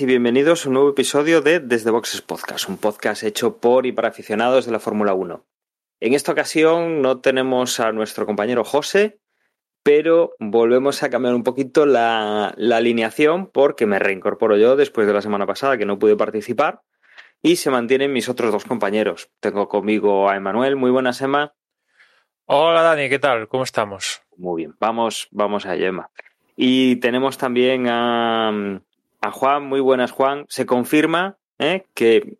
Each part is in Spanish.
y bienvenidos a un nuevo episodio de Desde Boxes Podcast, un podcast hecho por y para aficionados de la Fórmula 1. En esta ocasión no tenemos a nuestro compañero José, pero volvemos a cambiar un poquito la, la alineación porque me reincorporo yo después de la semana pasada que no pude participar y se mantienen mis otros dos compañeros. Tengo conmigo a Emanuel. Muy buenas, Emma. Hola Dani, ¿qué tal? ¿Cómo estamos? Muy bien, vamos, vamos a Emma. Y tenemos también a, a Juan, muy buenas Juan. Se confirma ¿eh? que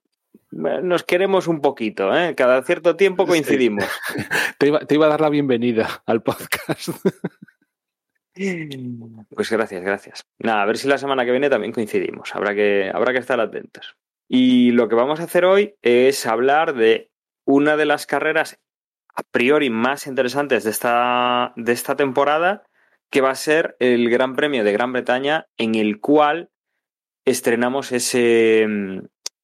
nos queremos un poquito, ¿eh? cada cierto tiempo coincidimos. Sí. Te, iba, te, iba, a dar la bienvenida al podcast. Pues gracias, gracias. Nada, a ver si la semana que viene también coincidimos. Habrá que, habrá que estar atentos. Y lo que vamos a hacer hoy es hablar de una de las carreras a priori más interesantes de esta, de esta temporada, que va a ser el Gran Premio de Gran Bretaña, en el cual estrenamos ese,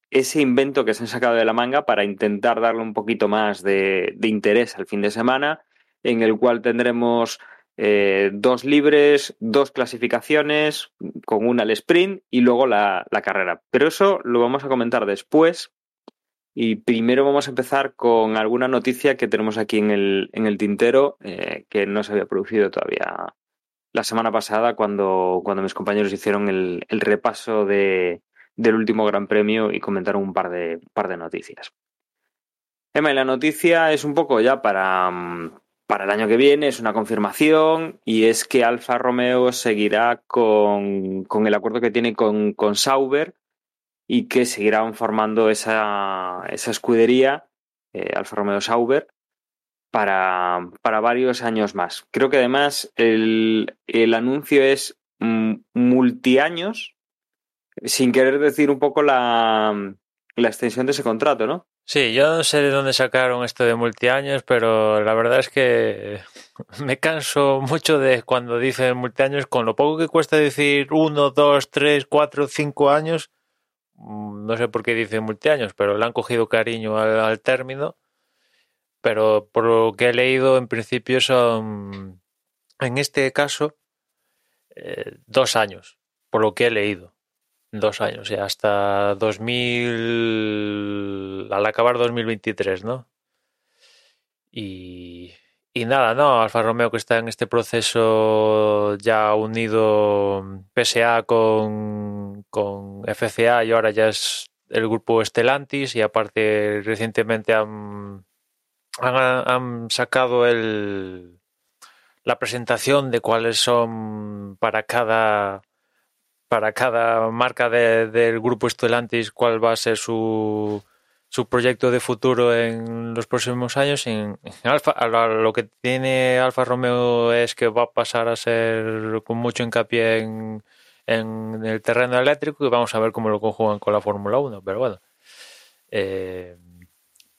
ese invento que se han sacado de la manga para intentar darle un poquito más de, de interés al fin de semana, en el cual tendremos eh, dos libres, dos clasificaciones, con una al sprint y luego la, la, carrera. Pero eso lo vamos a comentar después. Y primero vamos a empezar con alguna noticia que tenemos aquí en el, en el tintero eh, que no se había producido todavía la semana pasada cuando, cuando mis compañeros hicieron el, el repaso de, del último Gran Premio y comentaron un par de, par de noticias. Emma, y la noticia es un poco ya para, para el año que viene, es una confirmación y es que Alfa Romeo seguirá con, con el acuerdo que tiene con, con, Sauber y que seguirán formando esa, esa escudería, eh, Alfa Romeo Sauber, para, para, varios años más. Creo que además el, el anuncio es multiaños, sin querer decir un poco la, la extensión de ese contrato, ¿no? Sí, yo no sé de dónde sacaron esto de multiaños, pero la verdad es que me canso mucho de cuando dicen multiaños, con lo poco que cuesta decir uno, dos, tres, cuatro, cinco años, mm, no sé por qué dicen multiaños, pero le han cogido cariño al, al término. Pero por lo que he leído, en principio son, en este caso, eh, dos años, por lo que he leído dos años, ya hasta 2000, al acabar 2023, ¿no? Y, y nada, ¿no? Alfa Romeo que está en este proceso ya unido PSA con, con FCA y ahora ya es el grupo Stellantis y aparte recientemente han, han, sacado el, la presentación de cuáles son para cada para cada marca de, del grupo Stellantis cuál va a ser su, su proyecto de futuro en los próximos años. En, en Alfa, lo que tiene Alfa Romeo es que va a pasar a ser con mucho hincapié en, en el terreno eléctrico y vamos a ver cómo lo conjugan con la Fórmula 1. Pero bueno, eh,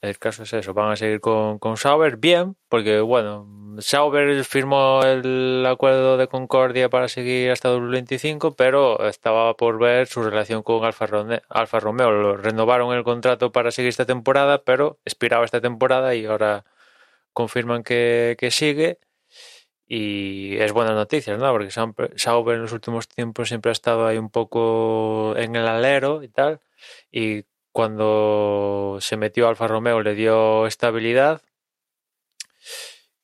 el caso es eso, van a seguir con, con Sauber bien, porque bueno, Sauber firmó el acuerdo de concordia para seguir hasta 2025, pero estaba por ver su relación con Alfa, Romeo. Lo renovaron el contrato para seguir esta temporada, pero expiraba esta temporada y ahora confirman que, que sigue. Y es buena noticia, ¿no? Porque Sauber en los últimos tiempos siempre ha estado ahí un poco en el alero y tal. Y cuando se metió Alfa Romeo le dio estabilidad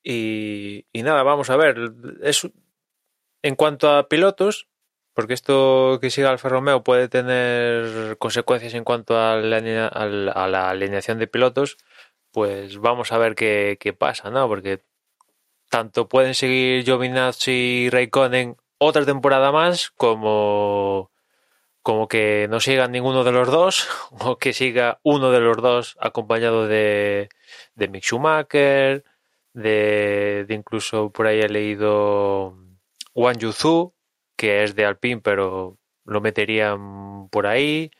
y, nada, vamos a ver. Es, en cuanto a pilotos, porque esto que siga Alfa Romeo puede tener consecuencias en cuanto a la, a la alineación de pilotos, pues vamos a ver qué, qué, pasa, ¿no? Porque tanto pueden seguir Giovinazzi y Raikkonen otra temporada más, como, como que no sigan ninguno de los dos, o que siga uno de los dos acompañado de, de Mick Schumacher de, de incluso por ahí he leído Wang Yuzu, que es de Alpine, pero lo meterían por ahí.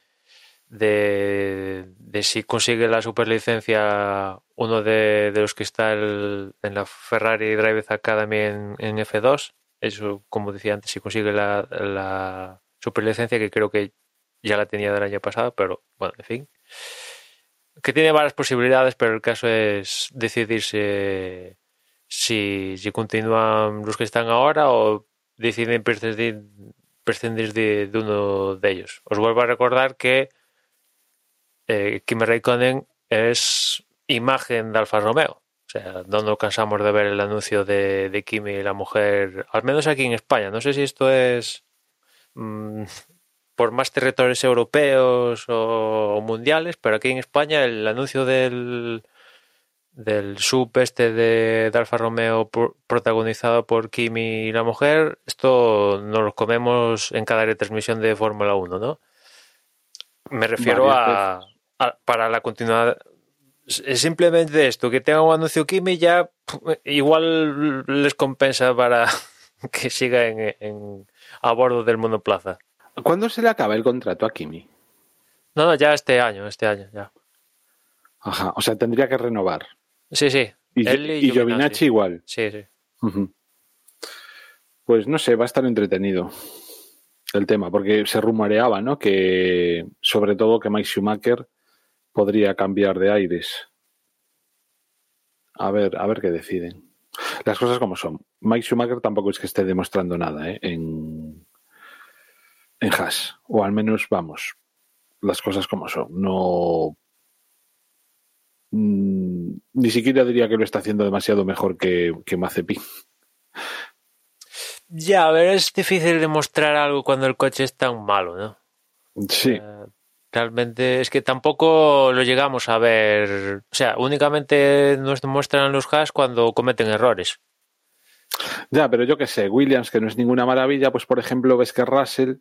de, de si consigue la superlicencia uno de, de los que está en la Ferrari Drive Academy en, en F2. Eso, como decía antes, si consigue la superlicencia, que creo que ya la tenía del año pasado, pero bueno, en fin. Que tiene varias posibilidades, pero el caso es decidirse si, si continúan los que están ahora o deciden prescindir, prescindir de, uno de ellos. Os vuelvo a recordar que eh, Kimi Raikkonen es imagen de Alfa Romeo. O sea, no nos cansamos de ver el anuncio de, de Kimi y la mujer, al menos aquí en España. No sé si esto es mm, por más territorios europeos o, o mundiales, pero aquí en España el anuncio del, del sub este de, de Alfa Romeo pro- protagonizado por Kimi y la mujer, esto nos lo comemos en cada retransmisión de Fórmula 1, ¿no? Me refiero a, Varias a- para la continuidad. Es simplemente esto, que tenga un anuncio Kimi ya igual les compensa para que siga en, en- a bordo del monoplaza. ¿Cuándo se le acaba el contrato a Kimi? No, no, ya este año, este año, ya. Ajá, o sea, tendría que renovar. Sí, sí. Y, Él y Giovinazzi igual. Sí, sí. Pues no sé, va a estar entretenido el tema, porque se rumoreaba, ¿no? Que sobre todo que Mike Schumacher podría cambiar de aires. A ver, a ver qué deciden. Las cosas como son. Mike Schumacher tampoco es que esté demostrando nada ¿eh? en, en Haas. O al menos, vamos, las cosas como son. No. mm, ni siquiera diría que lo está haciendo demasiado mejor que, que Mazepin. Ya, a ver, es difícil demostrar algo cuando el coche es tan malo, ¿no? Sí. Eh, realmente es que tampoco lo llegamos a ver. O sea, únicamente nos demuestran los Haas cuando cometen errores. Ya, pero yo qué sé, Williams, que no es ninguna maravilla, pues por ejemplo ves que Russell,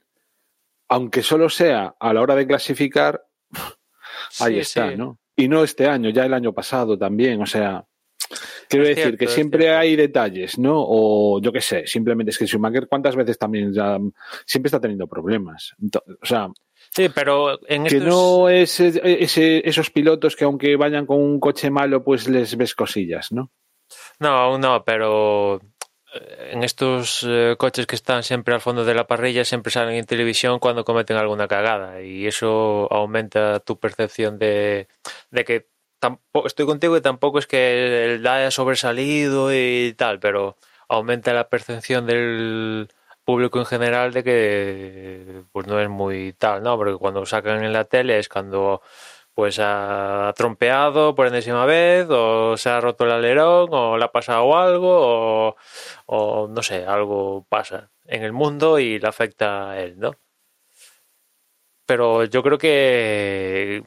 aunque solo sea a la hora de clasificar, ahí Sí, está, sí. ¿no? Y no este año, ya el año pasado también, o sea, quiero Es decir cierto, que es siempre cierto. hay detalles, ¿no? O yo qué sé, simplemente es que Schumacher cuántas veces también ya siempre está teniendo problemas. O sea, Sí, pero en que estos... no es ese- esos pilotos que aunque vayan con un coche malo, pues les ves cosillas, ¿no? No, aún no, pero en estos eh, coches que están siempre al fondo de la parrilla siempre salen en televisión cuando cometen alguna cagada y eso aumenta tu percepción de, de que tampoco, estoy contigo y tampoco es que el haya sobresalido y tal, pero aumenta la percepción del público en general de que pues no es muy tal, ¿no? Porque cuando sacan en la tele es cuando pues ha trompeado por enésima vez, o se ha roto el alerón, o le ha pasado algo, o, no sé, algo pasa en el mundo y le afecta a él, ¿no? Pero yo creo que,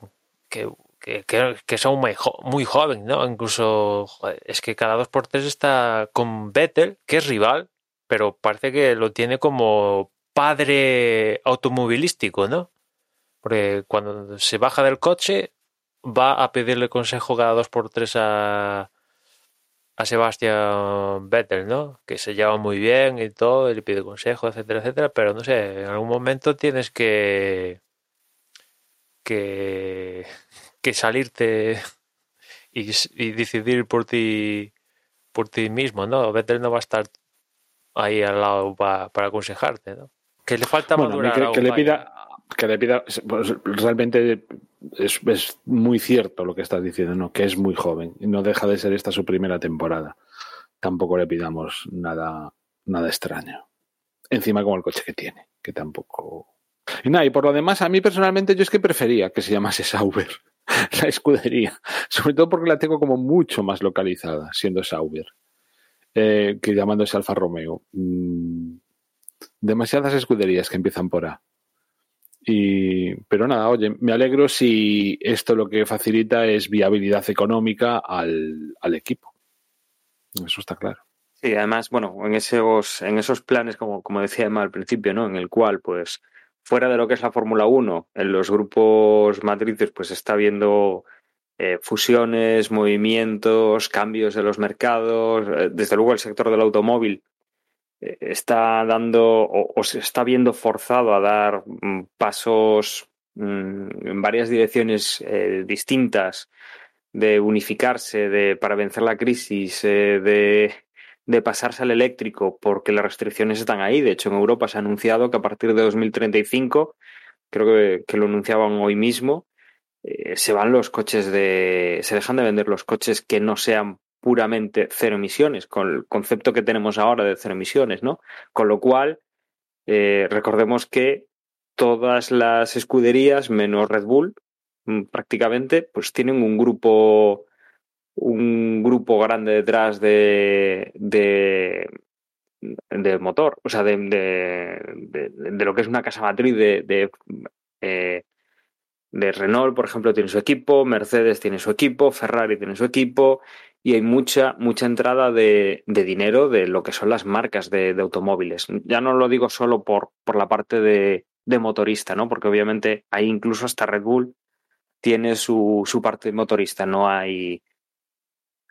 que, que, que- son muy, jo- muy jóvenes, ¿no? Incluso es que cada dos por tres está con Vettel, que es rival, pero parece que lo tiene como padre automovilístico, ¿no? Porque cuando se baja del coche va a pedirle consejo cada dos por tres a, a Sebastian Vettel, ¿no? Que se lleva muy bien y todo, y le pide consejo, etcétera, etcétera, pero no sé, en algún momento tienes que que, que salirte y, y decidir por ti por ti mismo, ¿no? Vettel no va a estar ahí al lado pa- para aconsejarte, ¿no? Que le falta Bueno, madurar que, que le pida que le pida pues, realmente es, muy cierto lo que estás diciendo no que es muy joven y no deja de ser esta su primera temporada. Tampoco le pidamos nada nada extraño. Encima como el coche que tiene que tampoco. Y nada y por lo demás a mí personalmente yo es que prefería que se llamase Sauber la escudería. Sobre todo porque la tengo como mucho más localizada siendo Sauber eh, que llamándose Alfa Romeo. Mm, demasiadas escuderías que empiezan por A. Y, pero nada, oye, me alegro si esto lo que facilita es viabilidad económica al, al equipo. Eso está claro. Sí, además, bueno, en esos, en esos planes, como, como decía Emma al principio, ¿no? En el cual, pues, fuera de lo que es la Fórmula 1, en los grupos matrices, pues está habiendo eh, fusiones, movimientos, cambios de los mercados. Eh, Desde luego, el sector del automóvil está dando o, se está viendo forzado a dar mm, pasos mm, en varias direcciones eh, distintas de unificarse, de para vencer la crisis, eh, de, de pasarse al eléctrico, porque las restricciones están ahí. De hecho, en Europa se ha anunciado que a partir de 2035, creo que, que lo anunciaban hoy mismo, eh, se van los coches de. se dejan de vender los coches que no sean puramente cero emisiones, con el concepto que tenemos ahora de cero emisiones, ¿no? Con lo cual, eh, recordemos que todas las escuderías, menos Red Bull, mm, prácticamente, pues tienen un grupo, un grupo grande detrás de, de, de motor, o sea, de, de, lo que es una casa matriz de, eh, de Renault, por ejemplo, tiene su equipo, Mercedes tiene su equipo, Ferrari tiene su equipo, y hay mucha, mucha entrada de, de dinero de lo que son las marcas de, de, automóviles. Ya no lo digo solo por, por la parte de, de motorista, ¿no? Porque obviamente ahí incluso hasta Red Bull tiene su, su parte motorista, no hay.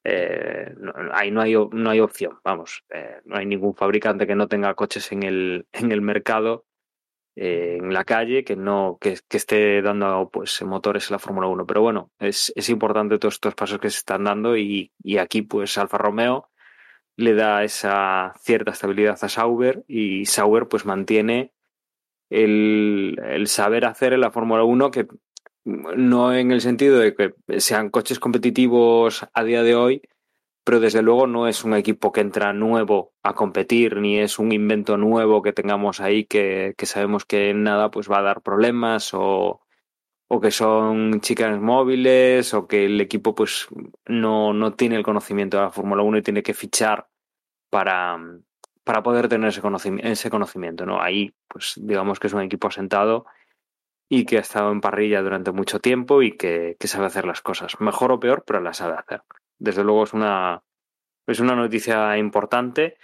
Eh, ahí no hay, no hay opción, vamos, eh, no hay ningún fabricante que no tenga coches en el, en el mercado eh, en la calle que no que, que, esté dando pues motores en la Fórmula 1 pero bueno es, es, importante todos estos pasos que se están dando y, y, aquí pues Alfa Romeo le da esa cierta estabilidad a Sauber y Sauber pues mantiene el, el saber hacer en la Fórmula 1 que no en el sentido de que sean coches competitivos a día de hoy pero desde luego no es un equipo que entra nuevo a competir, ni es un invento nuevo que tengamos ahí que, sabemos que nada pues va a dar problemas o, o que son chicas móviles o que el equipo pues no, no tiene el conocimiento de la Fórmula 1 y tiene que fichar para, para poder tener ese conocimiento, ese conocimiento, ¿no? Ahí pues digamos que es un equipo asentado y que ha estado en parrilla durante mucho tiempo y que sabe hacer las cosas, mejor o peor, pero las sabe hacer desde luego es una, es una noticia importante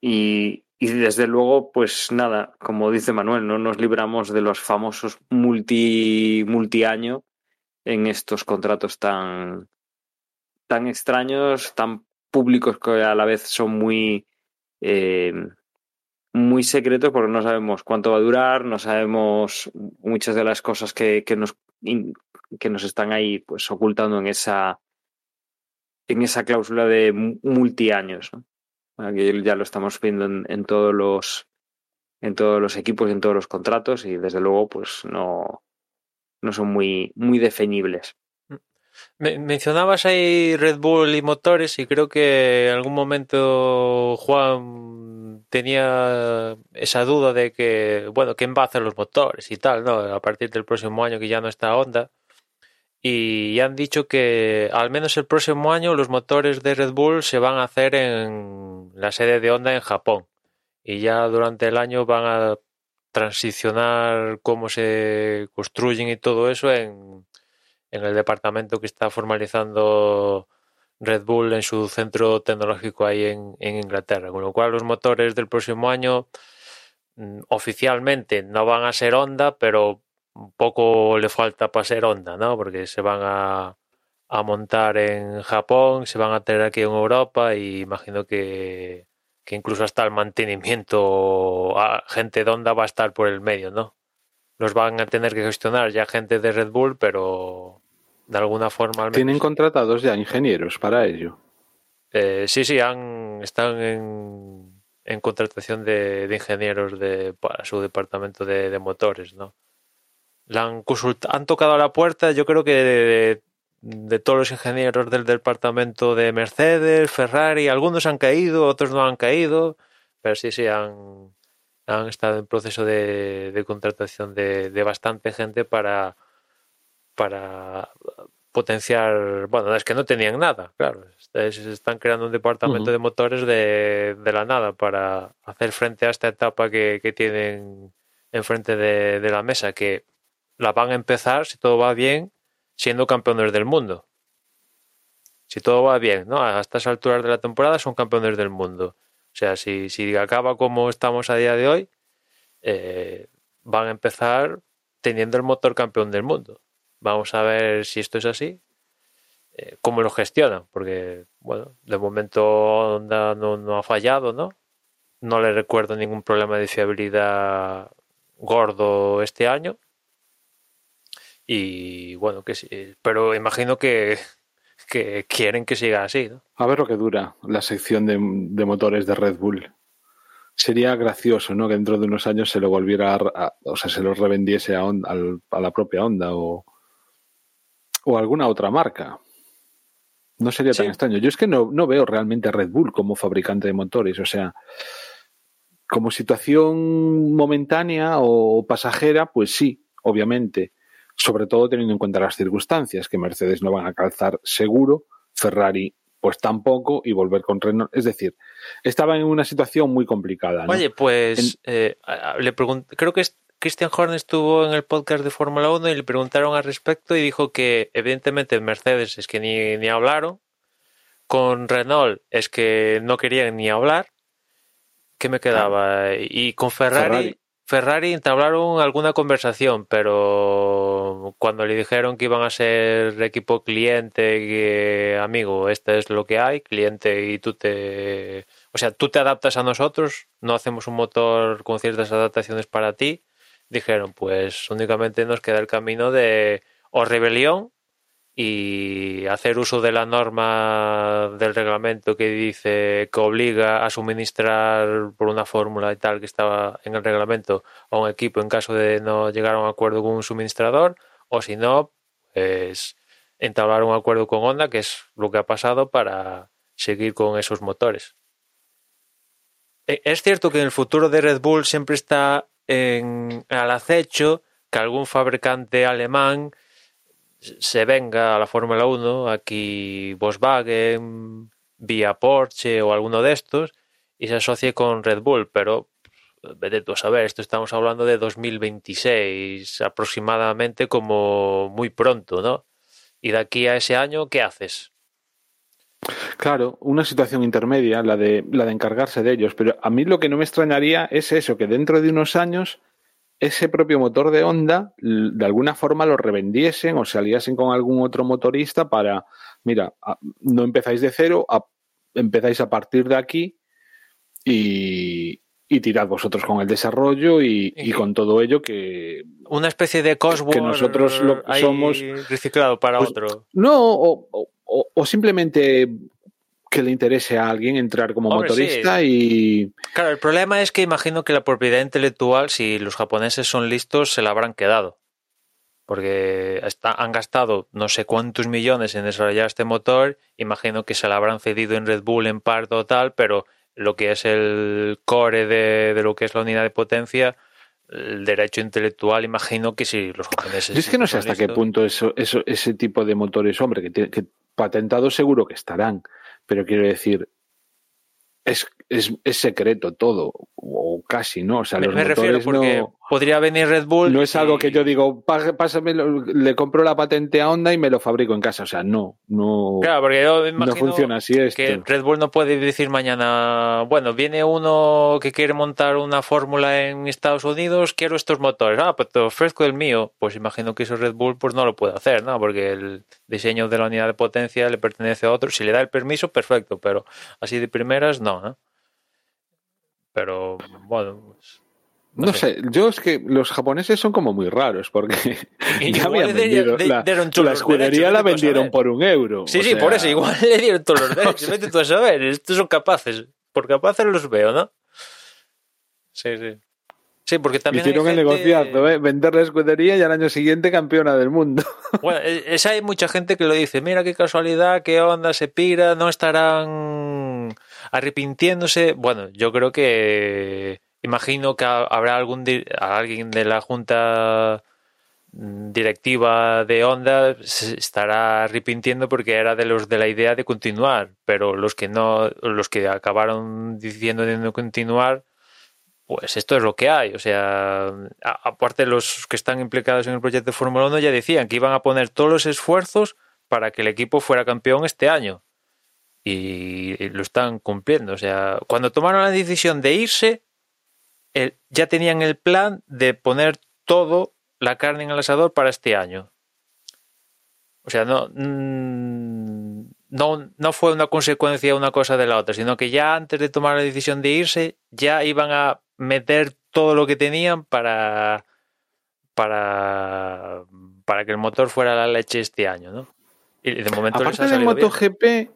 y, y, desde luego, pues nada, como dice Manuel, no nos libramos de los famosos multi, multi-año en estos contratos tan, tan extraños, tan públicos que a la vez son muy, eh, muy secretos porque no sabemos cuánto va a durar, no sabemos muchas de las cosas que, que nos, que nos están ahí pues ocultando en esa en esa cláusula de multiaños. ¿no? Ya lo estamos viendo en, en, todos los en todos los equipos, en todos los contratos y desde luego pues no, no son muy, muy definibles. Me, mencionabas ahí Red Bull y motores y creo que en algún momento Juan tenía esa duda de que, bueno, ¿quién va a hacer los motores y tal, no? A partir del próximo año que ya no está Honda y han dicho que al menos el próximo año los motores de Red Bull se van a hacer en la sede de Honda en Japón. Y ya durante el año van a transicionar cómo se construyen y todo eso en, en el departamento que está formalizando Red Bull en su centro tecnológico ahí en, en Inglaterra, con lo cual los motores del próximo año mm, oficialmente no van a ser Honda, pero un poco le falta para ser Honda, ¿no? Porque se van a, a, montar en Japón, se van a tener aquí en Europa y imagino que, que incluso hasta el mantenimiento, a gente de Honda va a estar por el medio, ¿no? Los van a tener que gestionar ya gente de Red Bull, pero de alguna forma... Al menos, ¿Tienen contratados ya ingenieros para ello? Eh, sí, sí, han, están en, en contratación de, de, ingenieros de, para su departamento de, de motores, ¿no? La han, han tocado a la puerta, yo creo que de, de, todos los ingenieros del departamento de Mercedes, Ferrari, algunos han caído, otros no han caído, pero sí, sí, han, han estado en proceso de, de contratación de, de, bastante gente para, para potenciar, bueno, es que no tenían nada, claro, se están creando un departamento uh -huh. de motores de, de, la nada para hacer frente a esta etapa que, que tienen enfrente de, de la mesa, que la van a empezar, si todo va bien, siendo campeones del mundo. Si todo va bien, ¿no? A estas alturas de la temporada son campeones del mundo. O sea, si, si acaba como estamos a día de hoy, eh, van a empezar teniendo el motor campeón del mundo. Vamos a ver si esto es así, eh, cómo lo gestionan, porque, bueno, de momento Honda no, no ha fallado, ¿no? No le recuerdo ningún problema de fiabilidad gordo este año Y bueno, que sí, pero imagino que, que quieren que siga así. ¿no? A ver lo que dura la sección de, de motores de Red Bull. Sería gracioso, ¿no? Que dentro de unos años se lo volviera a, a- o sea, se lo revendiese a, a la propia Honda o, o a alguna otra marca. No sería tan extraño. Yo es que no, no veo realmente a Red Bull como fabricante de motores. O sea, como situación momentánea o pasajera, pues sí, obviamente. Sobre todo teniendo en cuenta las circunstancias, que Mercedes no van a calzar seguro, Ferrari pues tampoco, y volver con Renault. Es decir, estaban en una situación muy complicada. ¿no? Oye, pues eh, a- a- le creo que Christian Horner estuvo en el podcast de Fórmula 1 y le preguntaron al respecto y dijo que evidentemente Mercedes es que ni, ni hablaron, con Renault es que no querían ni hablar, ¿qué me quedaba? Y con Ferrari, Ferrari. Ferrari entablaron alguna conversación, pero cuando le dijeron que iban a ser equipo cliente, que amigo, esto es lo que hay, cliente y tú te... O sea, tú te adaptas a nosotros, no hacemos un motor con ciertas adaptaciones para ti. Dijeron, pues únicamente nos queda el camino de o rebelión y hacer uso de la norma del reglamento que dice que obliga a suministrar por una fórmula y tal que estaba en el reglamento a un equipo en caso de no llegar a un acuerdo con un suministrador o si no, pues entablar un acuerdo con Honda, que es lo que ha pasado para seguir con esos motores. Eh, Es cierto que en el futuro de Red Bull siempre está en, al acecho que algún fabricante alemán se venga a la Fórmula 1, aquí Volkswagen, vía Porsche o alguno de estos, y se asocie con Red Bull, pero vete tú a saber, esto estamos hablando de 2026 aproximadamente como muy pronto, ¿no? Y de aquí a ese año, ¿qué haces? Claro, una situación intermedia, la de, la de encargarse de ellos. Pero a mí lo que no me extrañaría es eso, que dentro de unos años ese propio motor de Honda de alguna forma lo revendiesen o se aliasen con algún otro motorista para, mira, no empezáis de cero, empezáis a partir de aquí y, y tirad vosotros con el desarrollo y, y con todo ello que... Una especie de Cosworth Que nosotros lo somos- reciclado para Pues, otro. No, o, o- simplemente que le interese a alguien entrar como Hombre, motorista y... Claro, el problema es que imagino que la propiedad intelectual, si los japoneses son listos, se la habrán quedado. Porque está- han gastado no sé cuántos millones en desarrollar este motor. Imagino que se la habrán cedido en Red Bull en parte o tal, pero lo que es el core de, de lo que es la unidad de potencia, el derecho intelectual, imagino que si los japoneses. Yo es que no sé hasta qué punto eso, eso, ese tipo de motores, hombre, que, te- que patentados seguro que estarán, pero quiero decir, es, es, es secreto todo, o casi, ¿no? O sea, Me, los me refiero motores porque no, podría venir Red Bull. no es y- algo que yo digo, "Pá- pásame, le compro la patente a Honda y me lo fabrico en casa. O sea, no, no, Claro, porque yo me no imagino funciona así esto. que Red Bull no puede decir mañana, bueno, viene uno que quiere montar una fórmula en Estados Unidos, quiero estos motores, ah, pues te ofrezco el mío. Pues imagino que eso Red Bull pues no lo puede hacer, ¿no? Porque el diseño de la unidad de potencia le pertenece a otro. Si le da el permiso, perfecto, pero así de primeras, no, ¿no? Pero, bueno, pues, No sé, yo es que los japoneses son como muy raros, porque Y ya habían vendido, de- la, todos la escudería la vendieron por un euro. Sí, sí, sea, por eso, igual le dieron todos los derechos. Vete tú a saber, estos son capaces. Por capaces los veo, ¿no? Sí, sí. Sí, porque también. Hicieron el gente- negociazo, ¿eh? vender la escudería y al año siguiente campeona del mundo. Bueno, es, es- hay mucha gente que lo dice. Mira qué casualidad, qué onda, se pira, no estarán arrepintiéndose. Bueno, yo creo que. Imagino que ha- habrá algún alguien de la junta directiva de Honda se estará arrepintiendo porque era de los de la idea de continuar, pero los que no, los que acabaron diciendo de no continuar, pues esto es lo que hay. O sea, aparte los que están implicados en el proyecto de Fórmula 1 ya decían que iban a poner todos los esfuerzos para que el equipo fuera campeón este año. Y lo están cumpliendo. O sea, cuando tomaron la decisión de irse, el- ya tenían el plan de poner todo la carne en el asador para este año. O sea, no, mm, no, no fue una consecuencia una cosa de la otra, sino que ya antes de tomar la decisión de irse, ya iban a meter todo lo que tenían para, para para que el motor fuera la leche este año, ¿no? Y de momento les Aparte de bien. MotoGP,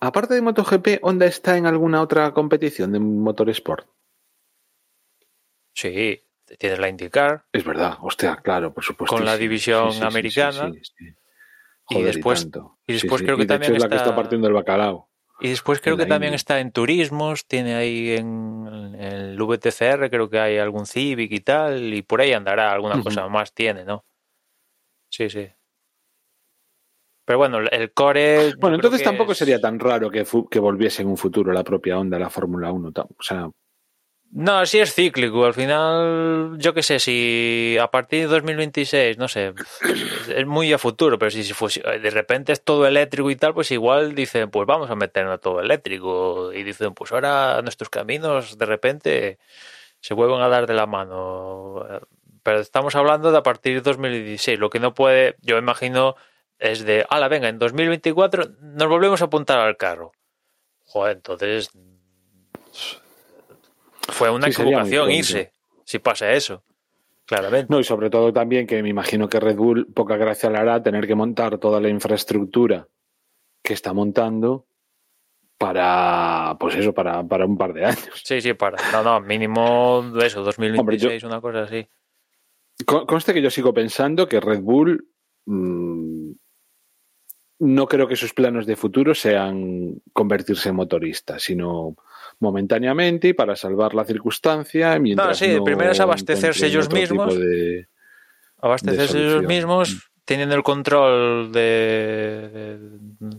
aparte de MotoGP, ¿Honda está en alguna otra competición de motorsport? Sí, tienes la IndyCar Es verdad, hostia, claro, por supuesto. Con la división sí, sí, sí, americana. sí. Y después- y Sí, después creo que Y de hecho también es la que está- está partiendo el bacalao. y después creo que también está en turismos, tiene ahí en, en el VTCR, creo que hay algún Civic y tal, y por ahí andará, alguna cosa más tiene, ¿no? Sí, sí. Pero bueno, el core... Bueno, entonces tampoco es- sería tan raro que, que volviese en un futuro la propia Honda la Fórmula 1. ta- O sea, No, sí es cíclico. Al final, yo qué sé, si a partir de 2026, no sé, es muy a futuro, pero si, de repente es todo eléctrico y tal, pues igual dicen, pues vamos a meternos todo eléctrico. Y dicen, pues ahora nuestros caminos de repente se vuelven a dar de la mano. Pero estamos hablando de a partir de 2016. Lo que no puede, yo imagino, es de, ala, venga, en 2024 nos volvemos a apuntar al carro. Joder, entonces fue una Sí, equivocación irse, si pasa eso. Claramente. no, y sobre todo también que me imagino que Red Bull poca gracia le hará tener que montar toda la infraestructura que está montando para, pues eso, para, para un par de años. Sí, sí, para. No, no, mínimo eso, 2026, una cosa así. Con- Conste que yo sigo pensando que Red Bull mm, no creo que sus planos de futuro sean convertirse en motorista, sino momentáneamente y para salvar la circunstancia. Mientras sí, primero es abastecerse ellos mismos. de- Abastecerse de ellos mismos, teniendo el control de, de,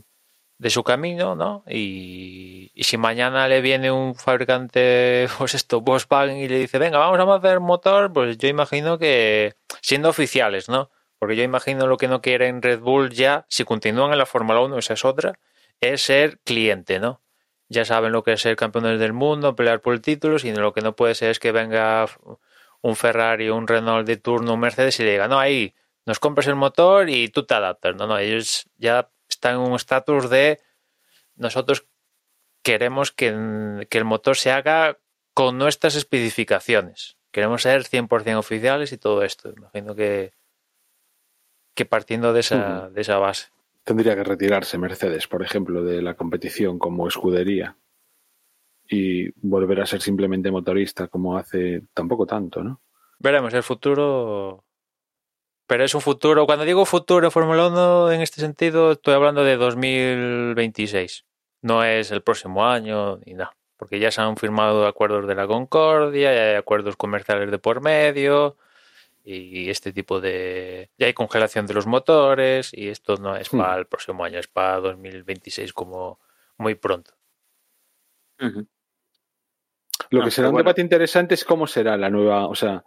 de su camino, ¿no? Y, y si mañana le viene un fabricante, pues esto, Volkswagen, y le dice, venga, vamos a hacer motor, pues yo imagino que, siendo oficiales, ¿no? Porque yo imagino lo que no quieren Red Bull ya, si continúan en la Fórmula 1, esa es otra, es ser cliente, ¿no? Ya saben lo que es ser campeones del mundo, pelear por el título, sino lo que no puede ser es que venga un Ferrari, un Renault de turno, un Mercedes y le diga, no, ahí nos compras el motor y tú te adaptas. No, no, ellos ya están en un estatus de nosotros queremos que, que el motor se haga con nuestras especificaciones. Queremos ser 100% oficiales y todo esto. Imagino que, que partiendo de esa, de esa base. Tendría que retirarse Mercedes, por ejemplo, de la competición como escudería y volver a ser simplemente motorista como hace tampoco tanto, ¿no? Veremos el futuro. Pero es un futuro. Cuando digo futuro Fórmula 1, en este sentido, estoy hablando de 2026. No es el próximo año ni nada. Porque ya se han firmado acuerdos de la Concordia, ya hay acuerdos comerciales de por medio y este tipo de. Ya hay congelación de los motores y esto no es Hmm. para el próximo año, es para 2026 como muy pronto. Lo que será un bueno. debate interesante es cómo será la nueva, o sea,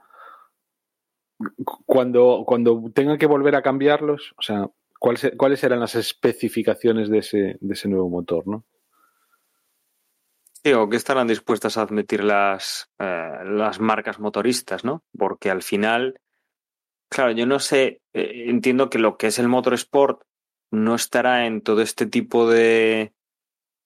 cu- cuando, cuando tengan que volver a cambiarlos, o sea, ¿cuál se- cuáles serán las especificaciones de ese, de ese nuevo motor, ¿no? Sí, o que estarán dispuestas a admitir las, eh, las marcas motoristas, ¿no? Porque al final, claro, yo no sé, eh, entiendo que lo que es el motorsport no estará en todo este tipo de,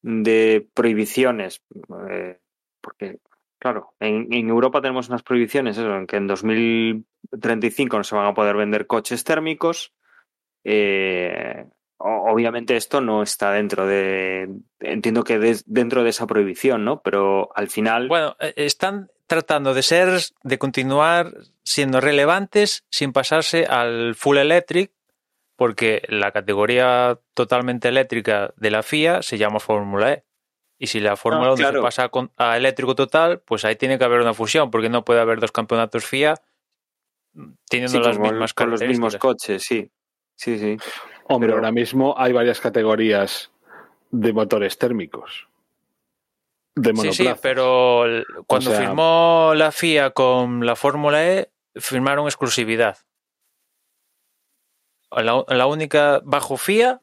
de prohibiciones, eh, porque, claro, en, en Europa tenemos unas prohibiciones, eso, en que en 2035 no se van a poder vender coches térmicos. eh, obviamente esto no está dentro de, entiendo que des- dentro de esa prohibición, ¿no? Pero al final, Bueno, eh, están tratando de ser, de continuar siendo relevantes sin pasarse al full electric, porque la categoría totalmente eléctrica de la FIA se llama Fórmula E. Y si la Fórmula 1 se claro. pasa a con- a eléctrico total, pues ahí tiene que haber una fusión, porque no puede haber dos campeonatos FIA teniendo sí, las mismas con los mismos coches, sí. Sí, sí. Hombre, Pero- ahora mismo hay varias categorías de motores térmicos. De Sí, sí, pero cuando sea- firmó la FIA con la Fórmula E, firmaron exclusividad. La, la única bajo FIA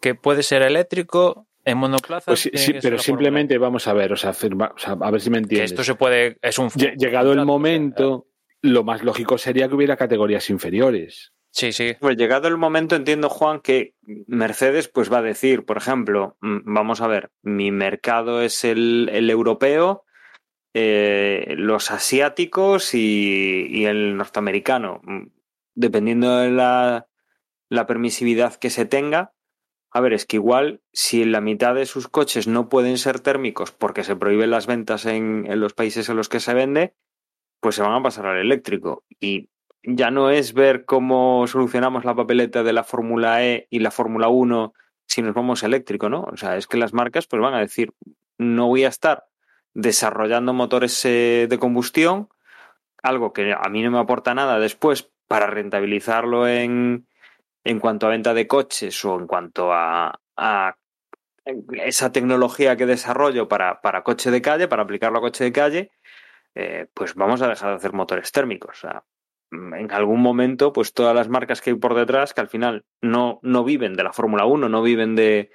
que puede ser eléctrico en monoplazas. Pues sí, sí, pero E. simplemente vamos a ver, o sea, firma- o sea, a ver si me Que entiendes. esto se puede. Es un. Lle- Llegado el momento, lo más lógico sería que hubiera categorías inferiores. Sí, sí. Pues llegado el momento, entiendo, Juan, que Mercedes pues va a decir, por ejemplo, mm, vamos a ver, mi mercado es el, europeo, eh, los asiáticos y, el norteamericano. Mm, Dependiendo de la, la permisividad que se tenga. A ver, es que igual si la mitad de sus coches no pueden ser térmicos porque se prohíben las ventas en, en los países en los que se vende, pues se van a pasar al eléctrico. Y ya no es ver cómo solucionamos la papeleta de la Fórmula E y la Fórmula 1 si nos vamos eléctrico, ¿no? O sea, es que las marcas pues van a decir, no voy a estar desarrollando motores eh, de combustión, algo que a mí no me aporta nada después para rentabilizarlo en, en cuanto a venta de coches o en cuanto a, a esa tecnología que desarrollo para, para, coche de calle, para aplicarlo a coche de calle, eh, pues vamos a dejar de hacer motores térmicos. En algún momento, pues todas las marcas que hay por detrás, que al final no, no viven de la Fórmula 1, no viven de,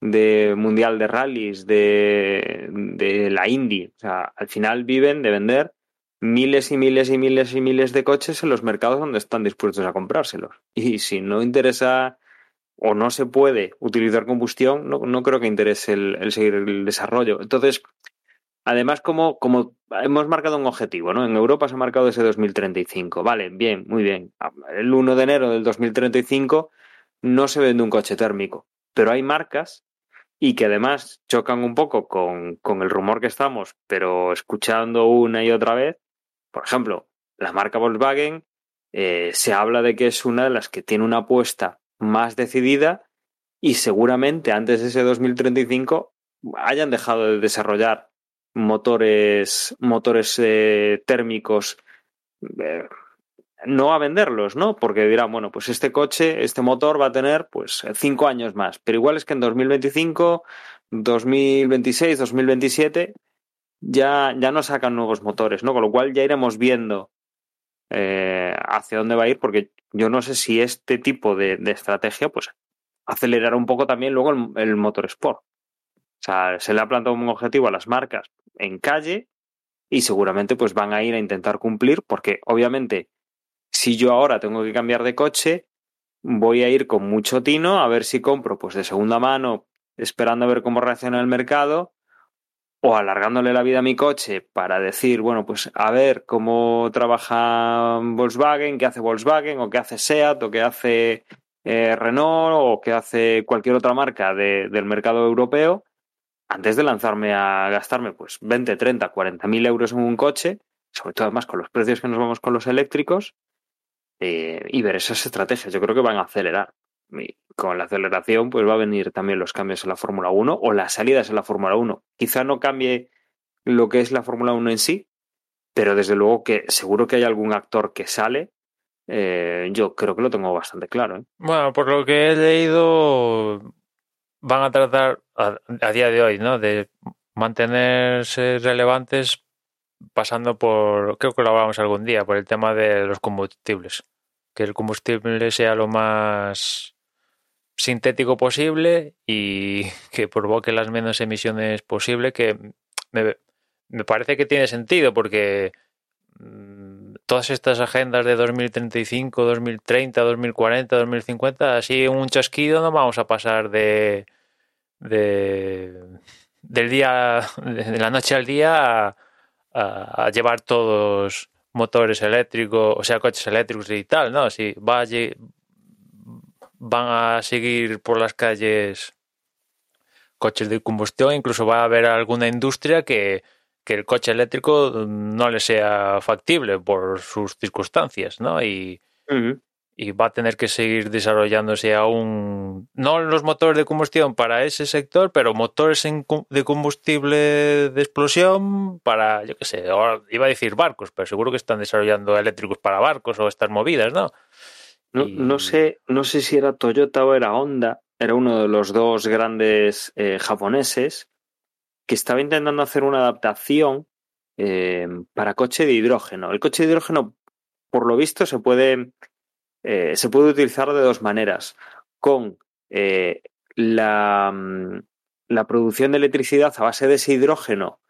de Mundial de Rallys, de, de la Indy, o sea, al final viven de vender miles y miles y miles y miles de coches en los mercados donde están dispuestos a comprárselos. Y si no interesa o no se puede utilizar combustión, no, no creo que interese el, seguir el desarrollo. Entonces, además, como, hemos marcado un objetivo, ¿no? En Europa se ha marcado ese 2035. Vale, bien, muy bien. El 1 de enero del 2035 no se vende un coche térmico, pero hay marcas y que además chocan un poco con, con el rumor que estamos, pero escuchando una y otra vez, por ejemplo, la marca Volkswagen eh, se habla de que es una de las que tiene una apuesta más decidida y seguramente antes de ese 2035 hayan dejado de desarrollar motores, motores eh, térmicos, eh, no a venderlos, ¿no? Porque dirán, bueno, pues este coche, este motor va a tener pues cinco años más, pero igual es que en 2025, 2026, 2027 ya, ya no sacan nuevos motores, ¿no? Con lo cual ya iremos viendo eh, hacia dónde va a ir, porque yo no sé si este tipo de, estrategia, pues, acelerará un poco también luego el, el, motor sport. Sea, se le ha planteado un objetivo a las marcas en calle y seguramente pues van a ir a intentar cumplir, porque obviamente si yo ahora tengo que cambiar de coche, voy a ir con mucho tino a ver si compro pues de segunda mano, esperando a ver cómo reacciona el mercado o alargándole la vida a mi coche para decir, bueno, pues a ver cómo trabaja Volkswagen, qué hace Volkswagen, o qué hace SEAT, o qué hace eh, Renault, o qué hace cualquier otra marca de, del mercado europeo, antes de lanzarme a gastarme pues 20, 30, 40 mil euros en un coche, sobre todo además con los precios que nos vamos con los eléctricos, eh, y ver esas estrategias. Yo creo que van a acelerar. Y con la aceleración, pues va a venir también los cambios en la Fórmula 1 o las salidas en la Fórmula 1. Quizá no cambie lo que es la Fórmula 1 en sí, pero desde luego que seguro que hay algún actor que sale. Eh, yo creo que lo tengo bastante claro. ¿eh? Bueno, por lo que he leído, van a tratar a, día de hoy, ¿no? De mantenerse relevantes pasando por, creo que lo hablamos algún día, por el tema de los combustibles. Que el combustible sea lo más sintético posible y que provoque las menos emisiones posible, que me, me parece que tiene sentido porque mmm, todas estas agendas de 2035, 2030, 2040, 2050, así un chasquido no vamos a pasar de, de del día, de la noche al día a, a, llevar todos motores eléctricos, o sea, coches eléctricos y tal, ¿no? Si va a, van a seguir por las calles coches de combustión, incluso va a haber alguna industria que, que el coche eléctrico no le sea factible por sus circunstancias, ¿no? Y. y va a tener que seguir desarrollándose aún, no los motores de combustión para ese sector, pero motores en, de combustible de explosión para, yo qué sé, ahora iba a decir barcos, pero seguro que están desarrollando eléctricos para barcos o estas movidas, ¿no? No, y... no, sé, no sé si era Toyota o era Honda, era uno de los dos grandes eh, japoneses que estaba intentando hacer una adaptación eh, para coche de hidrógeno. El coche de hidrógeno, por lo visto, se puede, eh, se puede utilizar de dos maneras. Con eh, la, la producción de electricidad a base de ese hidrógeno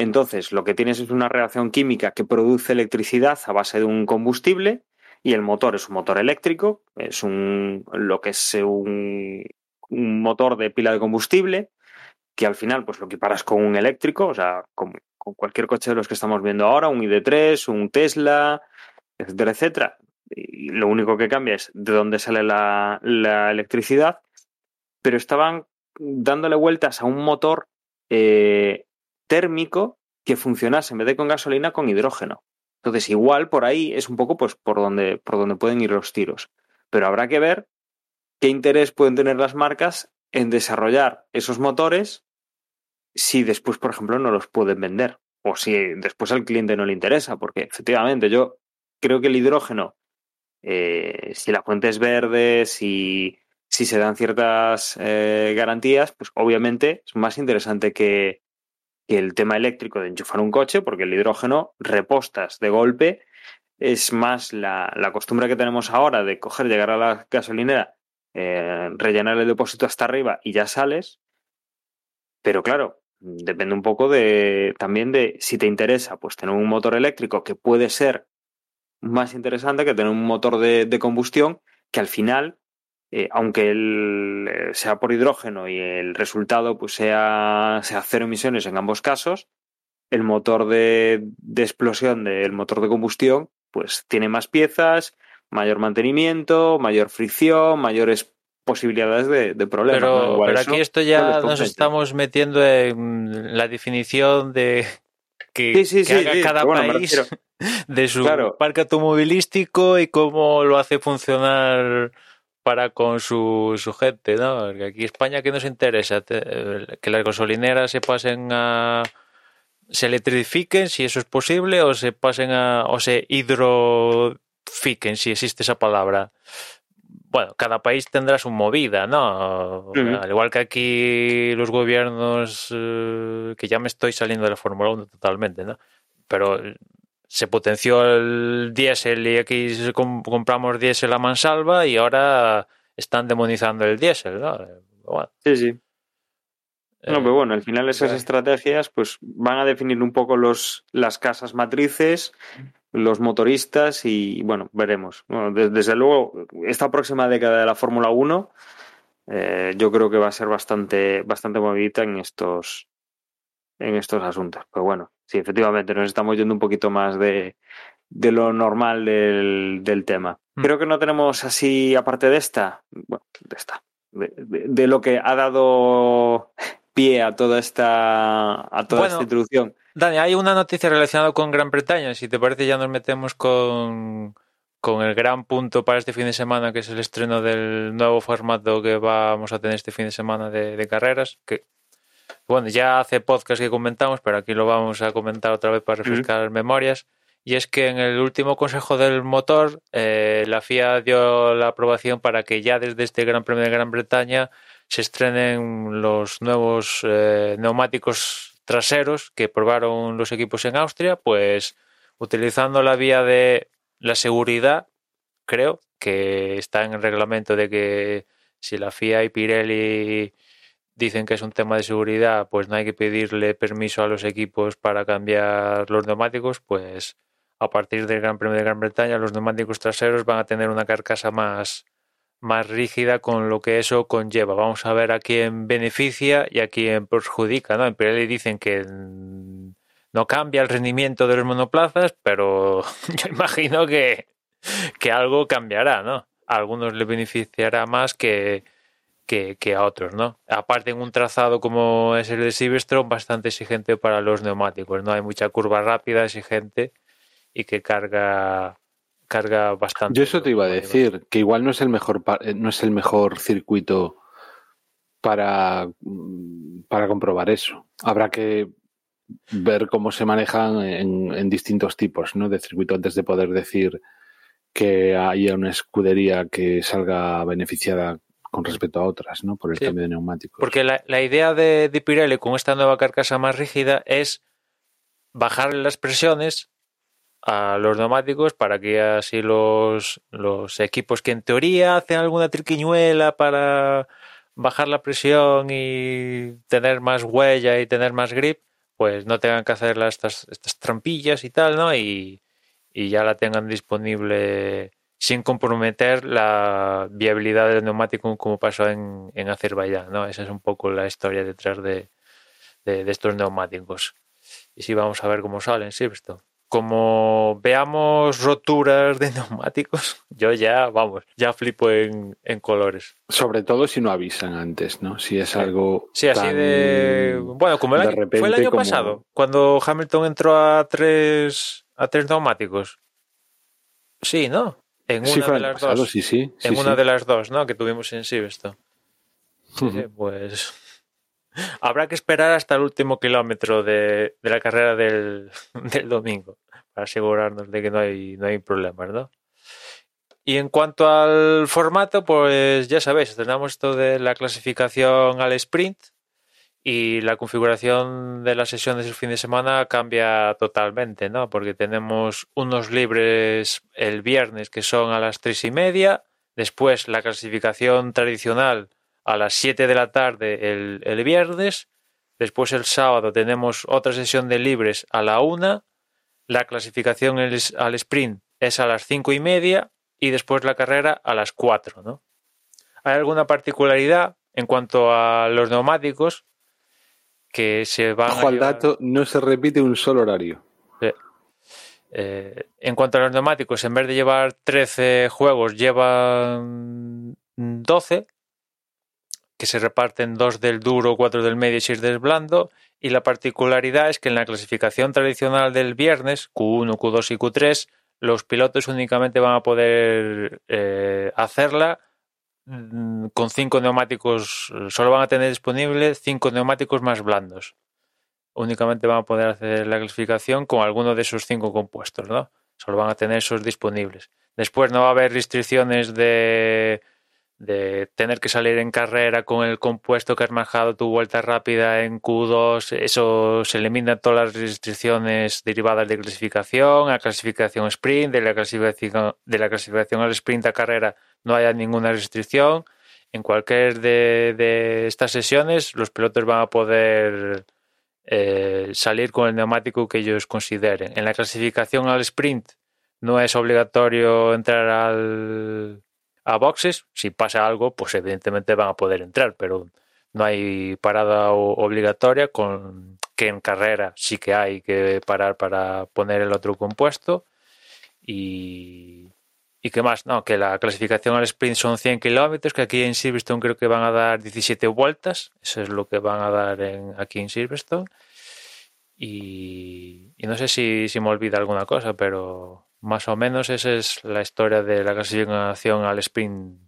entonces, lo que tienes es una reacción química que produce electricidad a base de un combustible y el motor es un motor eléctrico, es un, lo que es un, un motor de pila de combustible, que al final pues lo equiparas con un eléctrico, o sea, con, con, cualquier coche de los que estamos viendo ahora, un ID3, un Tesla, etcétera, etcétera. Lo único que cambia es de dónde sale la, la electricidad, pero estaban dándole vueltas a un motor eh, térmico que funcionase en vez de con gasolina con hidrógeno. Entonces, igual por ahí es un poco pues por donde, por donde pueden ir los tiros. Pero habrá que ver qué interés pueden tener las marcas en desarrollar esos motores si después, por ejemplo, no los pueden vender. O si después al cliente no le interesa, porque efectivamente yo creo que el hidrógeno, eh, si la fuente es verde, si, si se dan ciertas eh, garantías, pues obviamente es más interesante que, que el tema eléctrico de enchufar un coche, porque el hidrógeno repostas de golpe. Es más la, la costumbre que tenemos ahora de coger, llegar a la gasolinera, eh, rellenar el depósito hasta arriba y ya sales. Pero claro, depende un poco de también de si te interesa, pues tener un motor eléctrico que puede ser más interesante que tener un motor de, de combustión que al final, eh, aunque el, eh, sea por hidrógeno y el resultado pues sea, sea cero emisiones en ambos casos, el motor de, de explosión del motor de combustión pues tiene más piezas, mayor mantenimiento, mayor fricción, mayores posibilidades de, de problemas. Pero, aquí esto ya nos estamos metiendo en la definición de que, Sí, sí, que sí, haga cada bueno, país de su Claro. parque automovilístico y cómo lo hace funcionar para con su, su gente, ¿no? Porque aquí España, ¿qué nos interesa? Te- Que las gasolineras se pasen a... se electrifiquen, si eso es posible, o se pasen a... o se hidrofiquen, si existe esa palabra. Bueno, cada país tendrá su movida, ¿no? Al igual que aquí los gobiernos, eh, que ya me estoy saliendo de la Fórmula 1 totalmente, ¿no? Pero se potenció el diésel y aquí compramos diésel a mansalva y ahora están demonizando el diésel, ¿no? Bueno, Sí, sí. No, eh, pero bueno, al final esas estrategias pues van a definir un poco los, las casas matrices, los motoristas y bueno, veremos. Bueno, desde luego, esta próxima década de la Fórmula 1 eh, yo creo que va a ser bastante, bastante movidita en estos, en estos asuntos. Pero bueno, sí, efectivamente, nos estamos yendo un poquito más de, de lo normal del, del tema. Mm. Creo que no tenemos así, aparte de esta, bueno, de esta, de, de- de lo que ha dado pie a toda esta, a toda Bueno. esta introducción. Dani, hay una noticia relacionada con Gran Bretaña. Si te parece, ya nos metemos con, con el gran punto para este fin de semana, que es el estreno del nuevo formato que vamos a tener este fin de semana de, de carreras. Que, bueno, ya hace podcast que comentamos, pero aquí lo vamos a comentar otra vez para refrescar memorias. Y es que en el último consejo del motor, eh, la FIA dio la aprobación para que ya desde este Gran Premio de Gran Bretaña se estrenen los nuevos eh, neumáticos traseros que probaron los equipos en Austria, pues utilizando la vía de la seguridad, creo que está en el reglamento de que si la FIA y Pirelli dicen que es un tema de seguridad, pues no hay que pedirle permiso a los equipos para cambiar los neumáticos, pues a partir del Gran Premio de Gran Bretaña los neumáticos traseros van a tener una carcasa más, más rígida con lo que eso conlleva. Vamos a ver a quién beneficia y a quién perjudica, ¿no? En Pirelli dicen que mm, no cambia el rendimiento de los monoplazas, pero yo imagino que, que algo cambiará, ¿no? A algunos les beneficiará más que, que, que a otros, ¿no? Aparte en un trazado como es el de Silverstone, bastante exigente para los neumáticos, ¿no? Hay mucha curva rápida, exigente y que carga carga bastante. Yo eso te iba a decir, que igual no es el mejor eh, no es el mejor circuito para, mm, para comprobar eso. Habrá que ver cómo se manejan en, en distintos tipos ¿no? de circuito antes de poder decir que haya una escudería que salga beneficiada con respecto a otras, ¿no? Por el Sí. cambio de neumáticos. Porque la, la idea de, de Pirelli con esta nueva carcasa más rígida es bajar las presiones a los neumáticos para que así los, los equipos que en teoría hacen alguna triquiñuela para bajar la presión y tener más huella y tener más grip, pues no tengan que hacer estas, estas trampillas y tal, ¿no? Y, y ya la tengan disponible sin comprometer la viabilidad del neumático como pasó en, en Azerbaiyán, ¿no? Esa es un poco la historia detrás de, de, de estos neumáticos. Y sí, vamos a ver cómo salen, Silverstone. Como veamos roturas de neumáticos, yo ya, vamos, ya flipo en, en colores. Sobre todo si no avisan antes, ¿no? Si es algo. Sí, así tan de. Bueno, como el de fue el año como- pasado, cuando Hamilton entró a tres, a tres neumáticos. Sí, ¿no? En una de las pasado, dos. sí, sí. en una de las dos, ¿no? Que tuvimos en Silverstone. Sí, pues habrá que esperar hasta el último kilómetro de, de la carrera del, del domingo asegurarnos de que no hay, no hay problemas, ¿no? Y en cuanto al formato, pues ya sabéis, tenemos esto de la clasificación al sprint y la configuración de las sesiones del fin de semana cambia totalmente, ¿no? Porque tenemos unos libres el viernes que son a las tres y media, después la clasificación tradicional a las 7 de la tarde el, el viernes. Después el sábado tenemos otra sesión de libres a la 1. La clasificación al sprint es a las 5 y media. Y después la carrera a las 4. ¿no? Hay alguna particularidad en cuanto a los neumáticos que se van a al dato, no se repite un solo horario. Eh, en cuanto a los neumáticos, en vez de llevar 13 juegos, llevan 12, que se reparten 2 del duro, 4 del medio y 6 del blando. Y la particularidad es que en la clasificación tradicional del viernes, Q1, Q2 y Q3, los pilotos únicamente van a poder eh, hacerla mm, con 5 neumáticos, solo van a tener disponible 5 neumáticos más blandos únicamente van a poder hacer la clasificación con alguno de esos cinco compuestos, ¿no? Solo van a tener esos disponibles. Después no va a haber restricciones de, de tener que salir en carrera con el compuesto que has manejado tu vuelta rápida en Q2. Eso se elimina todas las restricciones derivadas de clasificación, a clasificación sprint, de la clasificación, de la clasificación al sprint a carrera no haya ninguna restricción. En cualquier de, de estas sesiones los pilotos van a poder eh, salir con el neumático que ellos consideren. En la clasificación al sprint no es obligatorio entrar al, a boxes. Si pasa algo, pues evidentemente van a poder entrar, pero no hay parada obligatoria, con que en carrera sí que hay que parar para poner el otro compuesto. Y, ¿Y qué más? No, que la clasificación al sprint son 100 kilómetros, que aquí en Silverstone creo que van a dar 17 vueltas. Eso es lo que van a dar en, aquí en Silverstone. Y, y no sé si, si me olvida alguna cosa, pero más o menos esa es la historia de la clasificación al sprint.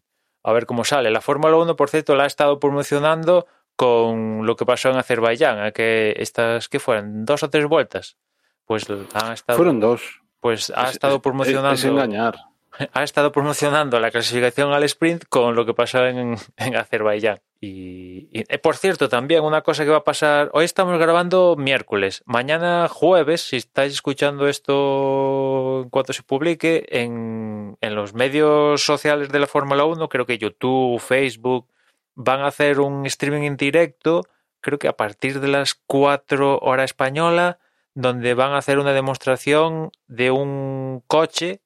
A ver cómo sale. La Fórmula 1, por cierto, la ha estado promocionando con lo que pasó en Azerbaiyán, a que estas, ¿qué fueron? ¿Dos o tres vueltas? Pues han estado, Fueron dos. pues ha Es- estado es- promocionando Es, engañar. ha estado promocionando la clasificación al sprint con lo que pasó en, Azerbaiyán. Y, eh, por cierto, también una cosa que va a pasar. Hoy estamos grabando miércoles. Mañana jueves, si estáis escuchando esto en cuanto se publique, en, en los medios sociales de la Fórmula 1, creo que YouTube, Facebook, van a hacer un streaming en directo, creo que a partir de las 4 hora española, donde van a hacer una demostración de un coche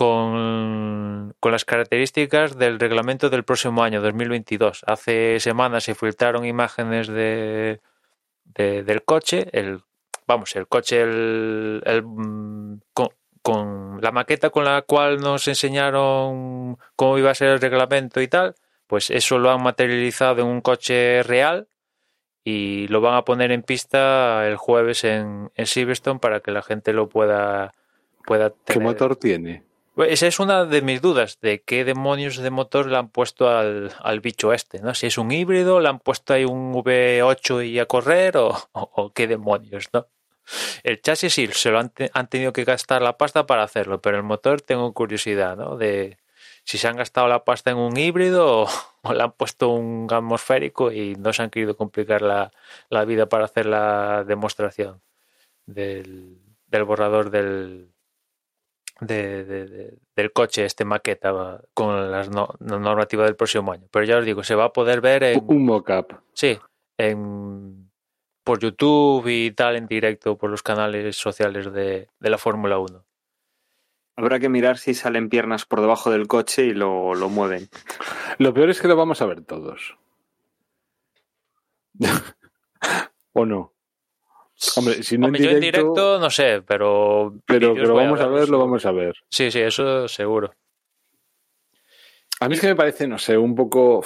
con, con, las características del reglamento del próximo año, 2022. Hace semanas se filtraron imágenes de, de del coche, el, vamos, el coche, el, el con, con, la maqueta con la cual nos enseñaron cómo iba a ser el reglamento y tal, pues eso lo han materializado en un coche real y lo van a poner en pista el jueves en, en Silverstone para que la gente lo pueda, pueda tener. ¿Qué motor tiene? Esa es una de mis dudas, de qué demonios de motor le han puesto al, al bicho este, ¿no? Si es un híbrido, le han puesto ahí un V8 y a correr, o, qué demonios, ¿no? El chasis sí, se lo han, han, tenido que gastar la pasta para hacerlo, pero el motor tengo curiosidad, ¿no? De si se han gastado la pasta en un híbrido o, o le han puesto un atmosférico y no se han querido complicar la, la vida para hacer la demostración del, del borrador del, de, de, de, del coche, este maqueta, con las no, la normativa del próximo año. Pero ya os digo, se va a poder ver en. Un mock-up. Sí, en, por YouTube y tal, en directo, por los canales sociales de, de la Fórmula 1. Habrá que mirar si salen piernas por debajo del coche y lo, lo mueven. Lo peor es que lo vamos a ver todos. ¿O no? Hombre, si no Hombre, en yo en directo, no sé, pero. pero voy vamos a ver, lo vamos a ver. Sí, sí, eso seguro. A mí es que me parece, no sé, un poco.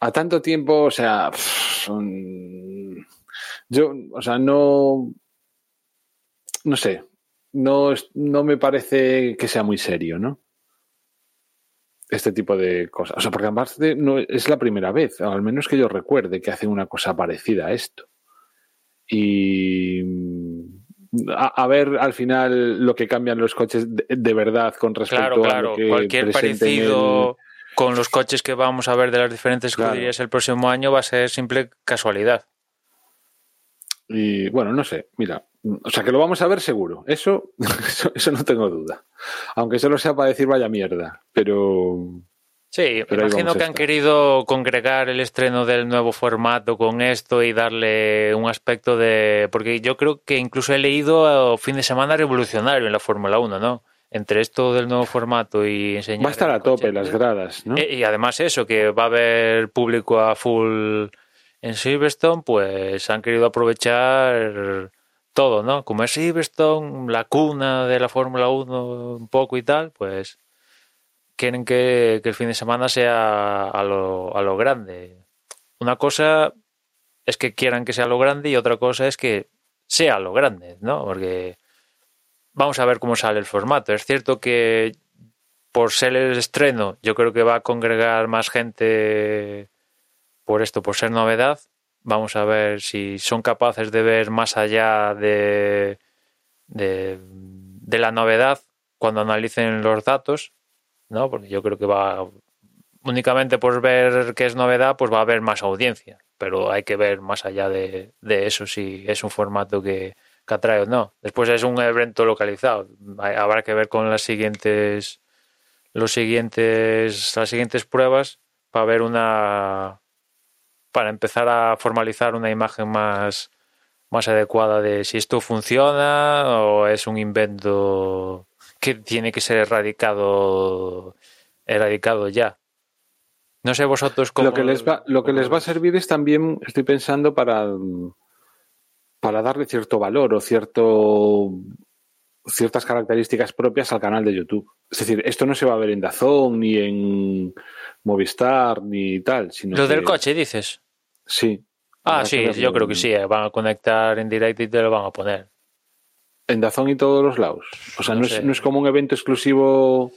A tanto tiempo, o sea, son- yo, o sea, no. No sé. No, no me parece que sea muy serio, ¿no? Este tipo de cosas. O sea, porque además de- no es la primera vez, al menos que yo recuerde, que hacen una cosa parecida a esto. Y. A, a ver al final lo que cambian los coches de, de verdad con respecto Claro, a lo claro. que Cualquier parecido con los coches que vamos a ver de las diferentes Claro. escuderías el próximo año va a ser simple casualidad. Y bueno, no sé, mira. O sea, que lo vamos a ver seguro. Eso, eso, eso no tengo duda. Aunque solo sea para decir vaya mierda. Pero. Sí, Pero imagino que han querido congregar el estreno del nuevo formato con esto y darle un aspecto de... Porque yo creo que incluso he leído fin de semana revolucionario en la Fórmula 1, ¿no? Entre esto del nuevo formato y enseñar... Va a estar a tope las gradas, ¿no? Eh, Y además eso, que va a haber público a full en Silverstone, pues han querido aprovechar todo, ¿no? Como es Silverstone, la cuna de la Fórmula 1 un poco y tal, pues quieren que, el fin de semana sea a lo, a lo grande. Una cosa es que quieran que sea lo grande y otra cosa es que sea lo grande, ¿no? Porque vamos a ver cómo sale el formato. Es cierto que por ser el estreno, yo creo que va a congregar más gente por esto, por ser novedad. Vamos a ver si son capaces de ver más allá de, de la novedad cuando analicen los datos, ¿no? Porque yo creo que va únicamente por ver que es novedad, pues va a haber más audiencia. Pero hay que ver más allá de, de eso si es un formato que, que atrae o no. Después es un evento localizado. Habrá que ver con las siguientes los siguientes las siguientes pruebas para ver una para empezar a formalizar una imagen más más adecuada de si esto funciona o es un invento que tiene que ser erradicado erradicado ya. No sé vosotros cómo lo que les va, lo que les va a servir es también, estoy pensando, para, para darle cierto valor o cierto ciertas características propias al canal de YouTube. Es decir, esto no se va a ver en Dazón, ni en Movistar, ni tal. Sino Lo del coche dices. Sí. Ah, sí, yo creo que sí, eh, van a conectar en directo y te lo van a poner. En Dazón y todos los lados. O sea, No no, sé. es, no es como un evento exclusivo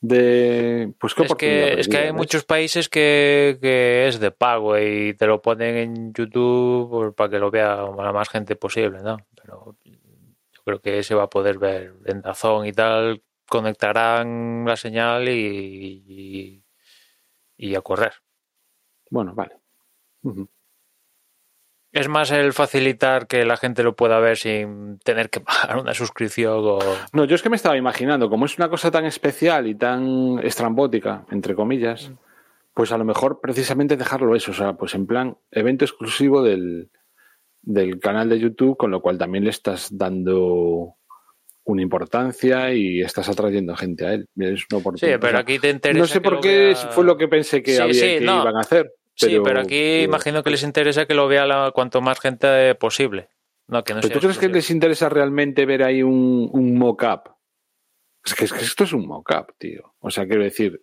de. Pues qué Es que, es que hay muchos países que, que es de pago y te lo ponen en YouTube para que lo vea la más gente posible, ¿no? Pero yo creo que se va a poder ver en Dazón y tal, conectarán la señal y, y, y a correr. Bueno, vale. Ujú. Es más el facilitar que la gente lo pueda ver sin tener que pagar una suscripción o... No, yo es que me estaba imaginando, como es una cosa tan especial y tan estrambótica, entre comillas, pues a lo mejor precisamente dejarlo eso, o sea, pues en plan evento exclusivo del, del canal de YouTube, con lo cual también le estás dando una importancia y estás atrayendo gente a él. Es una Sí, pero aquí te interesa no sé por qué vea- fue lo que pensé que, Sí, había, sí, que no. iban a hacer. Sí, pero aquí imagino que les interesa que lo vea la, cuanto más gente posible. No, que no ¿Pero tú crees que les interesa realmente ver ahí un, un mock-up? Es que, es que esto es un mock-up, tío. O sea, quiero decir,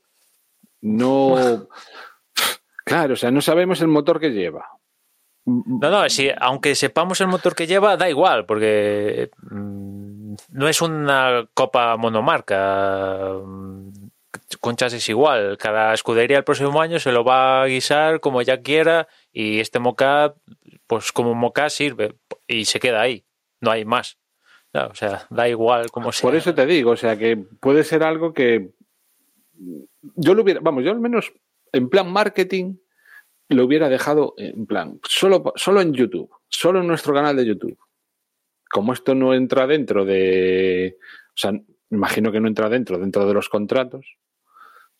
no. Claro, o sea, no sabemos el motor que lleva. No, no, si, aunque sepamos el motor que lleva, da igual, porque mm, no es una copa monomarca mm, con chasis igual. Cada escudería el próximo año se lo va a guisar como ya quiera y este mocap, pues como mocap sirve y se queda ahí. No hay más. No, o sea, da igual como sea. Por eso te digo, o sea, que puede ser algo que. Yo lo hubiera. Vamos, yo al menos en plan marketing lo hubiera dejado en plan. Solo, solo en YouTube. Solo en nuestro canal de YouTube. Como esto no entra dentro de. O sea, imagino que no entra dentro, dentro de los contratos.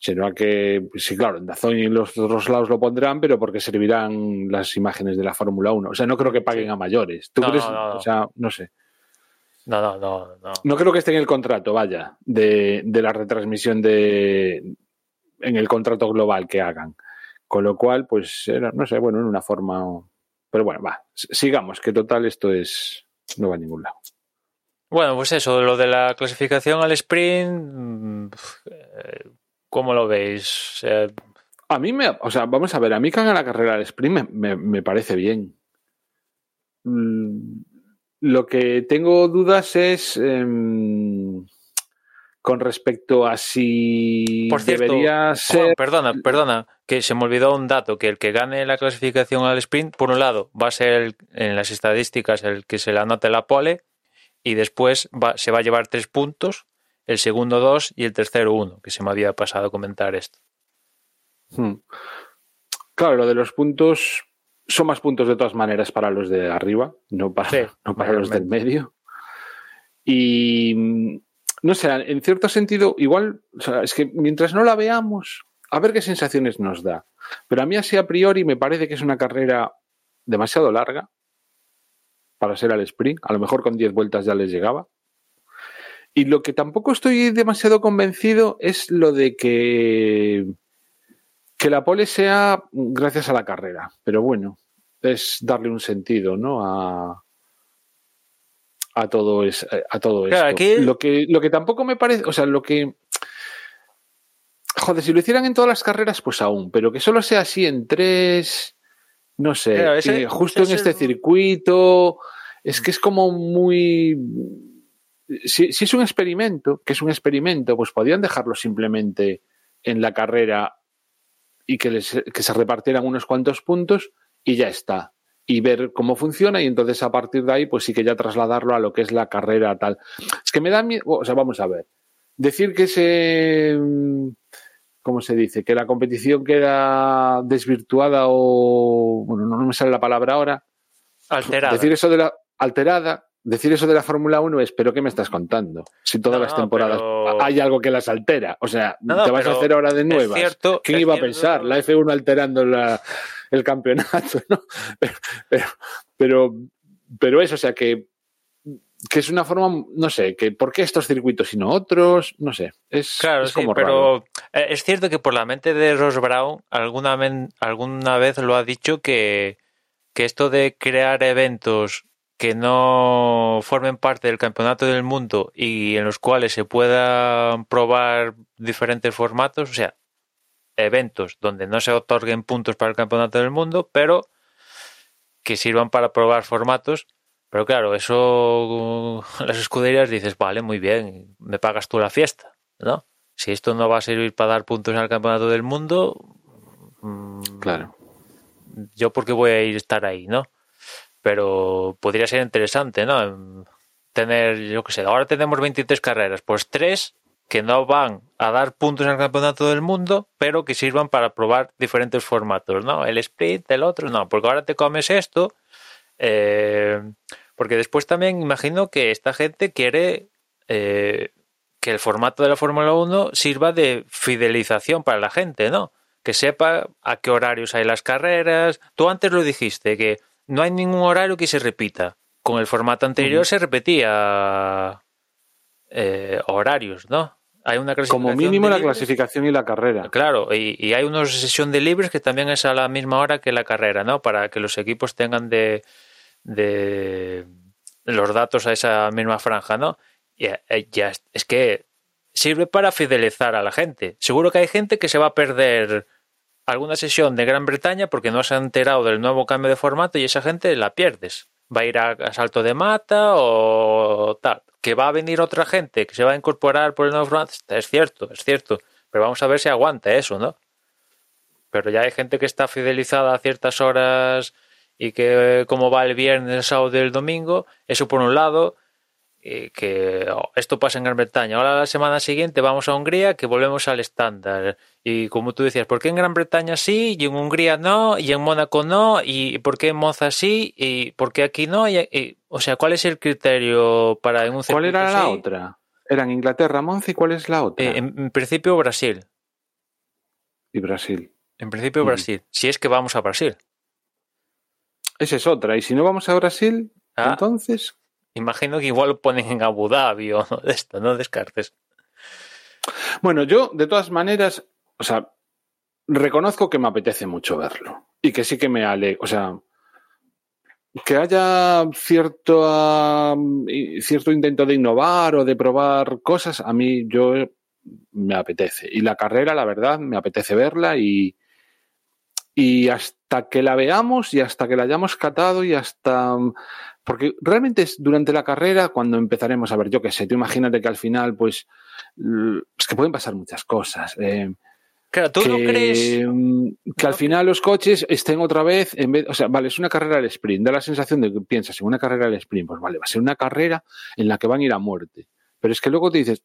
Sino a que, sí, claro, en Dazón y en los otros lados lo pondrán, pero porque servirán las imágenes de la Fórmula 1. O sea, no creo que paguen a mayores. ¿Tú No, crees? no, no. O sea, no sé. No, no, no, no. No creo que esté en el contrato, vaya, de, de la retransmisión de en el contrato global que hagan. Con lo cual, pues era, no sé, bueno, en una forma Pero bueno, va, sigamos, que total esto es. No va a ningún lado. Bueno, pues eso, lo de la clasificación al sprint, mm, eh, ¿cómo lo veis? A mí me. O sea, vamos a ver, a mí que haga la carrera al sprint me, me- me parece bien. Mm, Lo que tengo dudas es. em, con respecto a si Por cierto, debería Juan, ser. perdona, perdona, que se me olvidó un dato, que el que gane la clasificación al sprint, por un lado, va a ser el- en las estadísticas el que se le anote la pole y después va- se va a llevar tres puntos, el segundo dos y el tercero uno, que se me había pasado a comentar esto. Hmm. Claro, lo de los puntos son más puntos de todas maneras para los de arriba, no para, Sí, no para los del medio. Y mm, no sé, en cierto sentido, igual, o sea, es que mientras no la veamos, a ver qué sensaciones nos da. Pero a mí así a priori me parece que es una carrera demasiado larga para ser al sprint. A lo mejor con 10 vueltas ya les llegaba. Y lo que tampoco estoy demasiado convencido es lo de que que la pole sea gracias a la carrera, pero bueno, es darle un sentido, ¿no? A, a todo, es, a todo Claro, esto. aquí- Lo, que, lo que tampoco me parece, o sea, lo que... Joder, si lo hicieran en todas las carreras, pues aún, pero que solo sea así en tres, no sé, Claro, ese- justo ese en es este el- circuito, es que es como muy... Si, si es un experimento, que es un experimento, pues podrían dejarlo simplemente en la carrera y que, les- que se repartieran unos cuantos puntos y ya está. Y ver cómo funciona y entonces a partir de ahí pues sí que ya trasladarlo a lo que es la carrera tal. Es que me da miedo, o sea, vamos a ver. Decir que se... mm, ¿Cómo se dice? Que la competición queda desvirtuada o... Bueno, no me sale la palabra ahora. Alterada. Decir eso de la alterada, decir eso de la Fórmula 1 es, pero ¿qué me estás contando? Si todas No, las temporadas pero- hay algo que las altera. O sea, No, te vas a hacer ahora de nuevas. cierto- ¿Quién iba a pensar? La F1 alterando la- el campeonato, ¿no? Pero, pero, pero, pero eso, o sea, que, que es una forma, no sé, que ¿por qué estos circuitos y no otros? No sé, es, Claro, es sí, como raro. pero eh, es cierto que por la mente de Ross Brown alguna, alguna vez lo ha dicho que, que esto de crear eventos que no formen parte del campeonato del mundo y en los cuales se puedan probar diferentes formatos, o sea, eventos donde no se otorguen puntos para el campeonato del mundo, pero que sirvan para probar formatos. Pero claro, eso las escuderías dices, vale, muy bien, me pagas tú la fiesta, ¿no? Si esto no va a servir para dar puntos al campeonato del mundo, mm, Claro. yo porque voy a ir a estar ahí, ¿no? Pero podría ser interesante, ¿no? Tener, yo qué sé, ahora tenemos 23 carreras, pues tres que no van a dar puntos en el campeonato del mundo, pero que sirvan para probar diferentes formatos, ¿no? El sprint, el otro, no, porque ahora te comes esto, eh, porque después también imagino que esta gente quiere eh, que el formato de la Fórmula 1 sirva de fidelización para la gente, ¿no? Que sepa a qué horarios hay las carreras. Tú antes lo dijiste, que no hay ningún horario que se repita. Con el formato anterior se repetía eh, horarios, ¿no? Hay una Como clasificación mínimo la clasificación y la carrera. Claro, y, y hay una sesión de libres que también es a la misma hora que la carrera, ¿no? Para que los equipos tengan de, de los datos a esa misma franja, ¿no? Eh, ya es que sirve para fidelizar a la gente. Seguro que hay gente que se va a perder alguna sesión de Gran Bretaña porque no se ha enterado del nuevo cambio de formato y esa gente la pierdes. Va a ir a, a salto de mata o tal. Que va a venir otra gente que se va a incorporar por el nuevo formato. Es cierto, es cierto. Pero vamos a ver si aguanta eso, ¿no? Pero ya hay gente que está fidelizada a ciertas horas y que como va el viernes, el sábado y el domingo, eso por un lado, y que oh, esto pasa en Gran Bretaña. Ahora la semana siguiente vamos a Hungría, que volvemos al estándar. Y como tú decías, ¿por qué en Gran Bretaña sí y en Hungría no y en Mónaco no? ¿Y por qué en Monza sí y por qué aquí no? Y, y- o sea, ¿cuál es el criterio para en un ¿Cuál era la sí? otra? Eran Inglaterra, Monza y ¿cuál es la otra? Eh, en, en principio Brasil. Y Brasil. En principio Ujú. Brasil. Si es que vamos a Brasil. Esa es otra. Y si no vamos a Brasil, Ah. entonces. Imagino que igual lo ponen en Abu Dhabi o de esto, no descartes. Bueno, yo, de todas maneras, o sea, reconozco que me apetece mucho verlo. Y que sí que me ale. O sea, que haya cierto, cierto intento de innovar o de probar cosas, a mí yo me apetece. Y la carrera, la verdad, me apetece verla y, y hasta que la veamos y hasta que la hayamos catado y hasta... Porque realmente es durante la carrera cuando empezaremos a ver, yo qué sé, tú imagínate que al final, pues, es que pueden pasar muchas cosas. Eh, Claro, ¿tú que, no crees? mm, que al final los coches estén otra vez en vez, o sea, vale, es una carrera al sprint, da la sensación de que piensas en una carrera al sprint, pues vale, va a ser una carrera en la que van a ir a muerte. Pero es que luego te dices,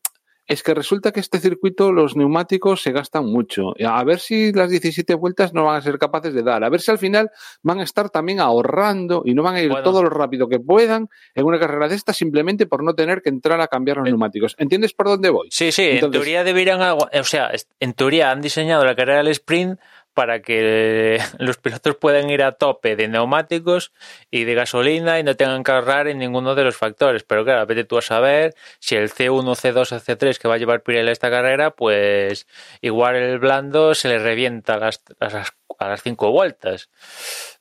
es que resulta que este circuito los neumáticos se gastan mucho. A ver si las 17 vueltas no van a ser capaces de dar. A ver si al final van a estar también ahorrando y no van a ir Bueno. todo lo rápido que puedan en una carrera de esta simplemente por no tener que entrar a cambiar los Eh, neumáticos. ¿Entiendes por dónde voy? Sí, sí, en teoría deberían, o sea, en teoría han diseñado la carrera del sprint para que los pilotos puedan ir a tope de neumáticos y de gasolina y no tengan que ahorrar en ninguno de los factores. Pero claro, vete tú a saber si el C1, C2 o C3 que va a llevar Pirelli a esta carrera, pues igual el blando se le revienta a las, a las, a las cinco vueltas.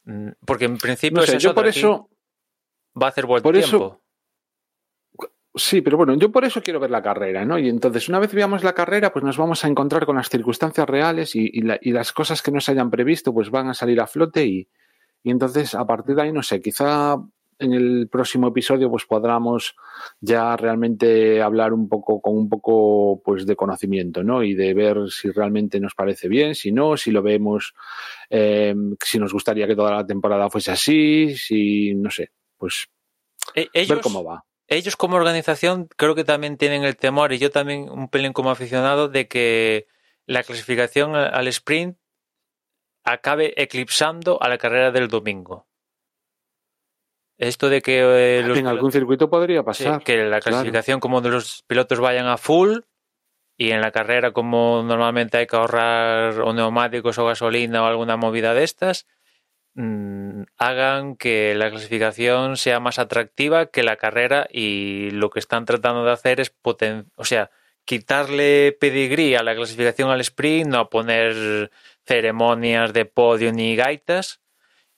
Mm, Porque en principio No esa sé, es yo por eso... va a hacer buen por eso- tiempo. Sí, pero bueno, yo por eso quiero ver la carrera, ¿no? Y entonces, una vez veamos la carrera, pues nos vamos a encontrar con las circunstancias reales y, y la- y las cosas que no se hayan previsto, pues van a salir a flote y, y entonces, a partir de ahí, no sé, quizá en el próximo episodio, pues podamos ya realmente hablar un poco con un poco, pues, de conocimiento, ¿no? Y de ver si realmente nos parece bien, si no, si lo vemos, eh, si nos gustaría que toda la temporada fuese así, si, no sé, pues E- ver ellos- cómo va. Ellos como organización creo que también tienen el temor, y yo también un pelín como aficionado, de que la clasificación al sprint acabe eclipsando a la carrera del domingo. Esto de que eh, los En algún circuito podría sí, pasar. que la claro. clasificación como de los pilotos vayan a full y en la carrera como normalmente hay que ahorrar o neumáticos o gasolina o alguna movida de estas mm, hagan que la clasificación sea más atractiva que la carrera y lo que están tratando de hacer es poten o sea quitarle pedigrí a la clasificación al sprint no poner ceremonias de podio ni gaitas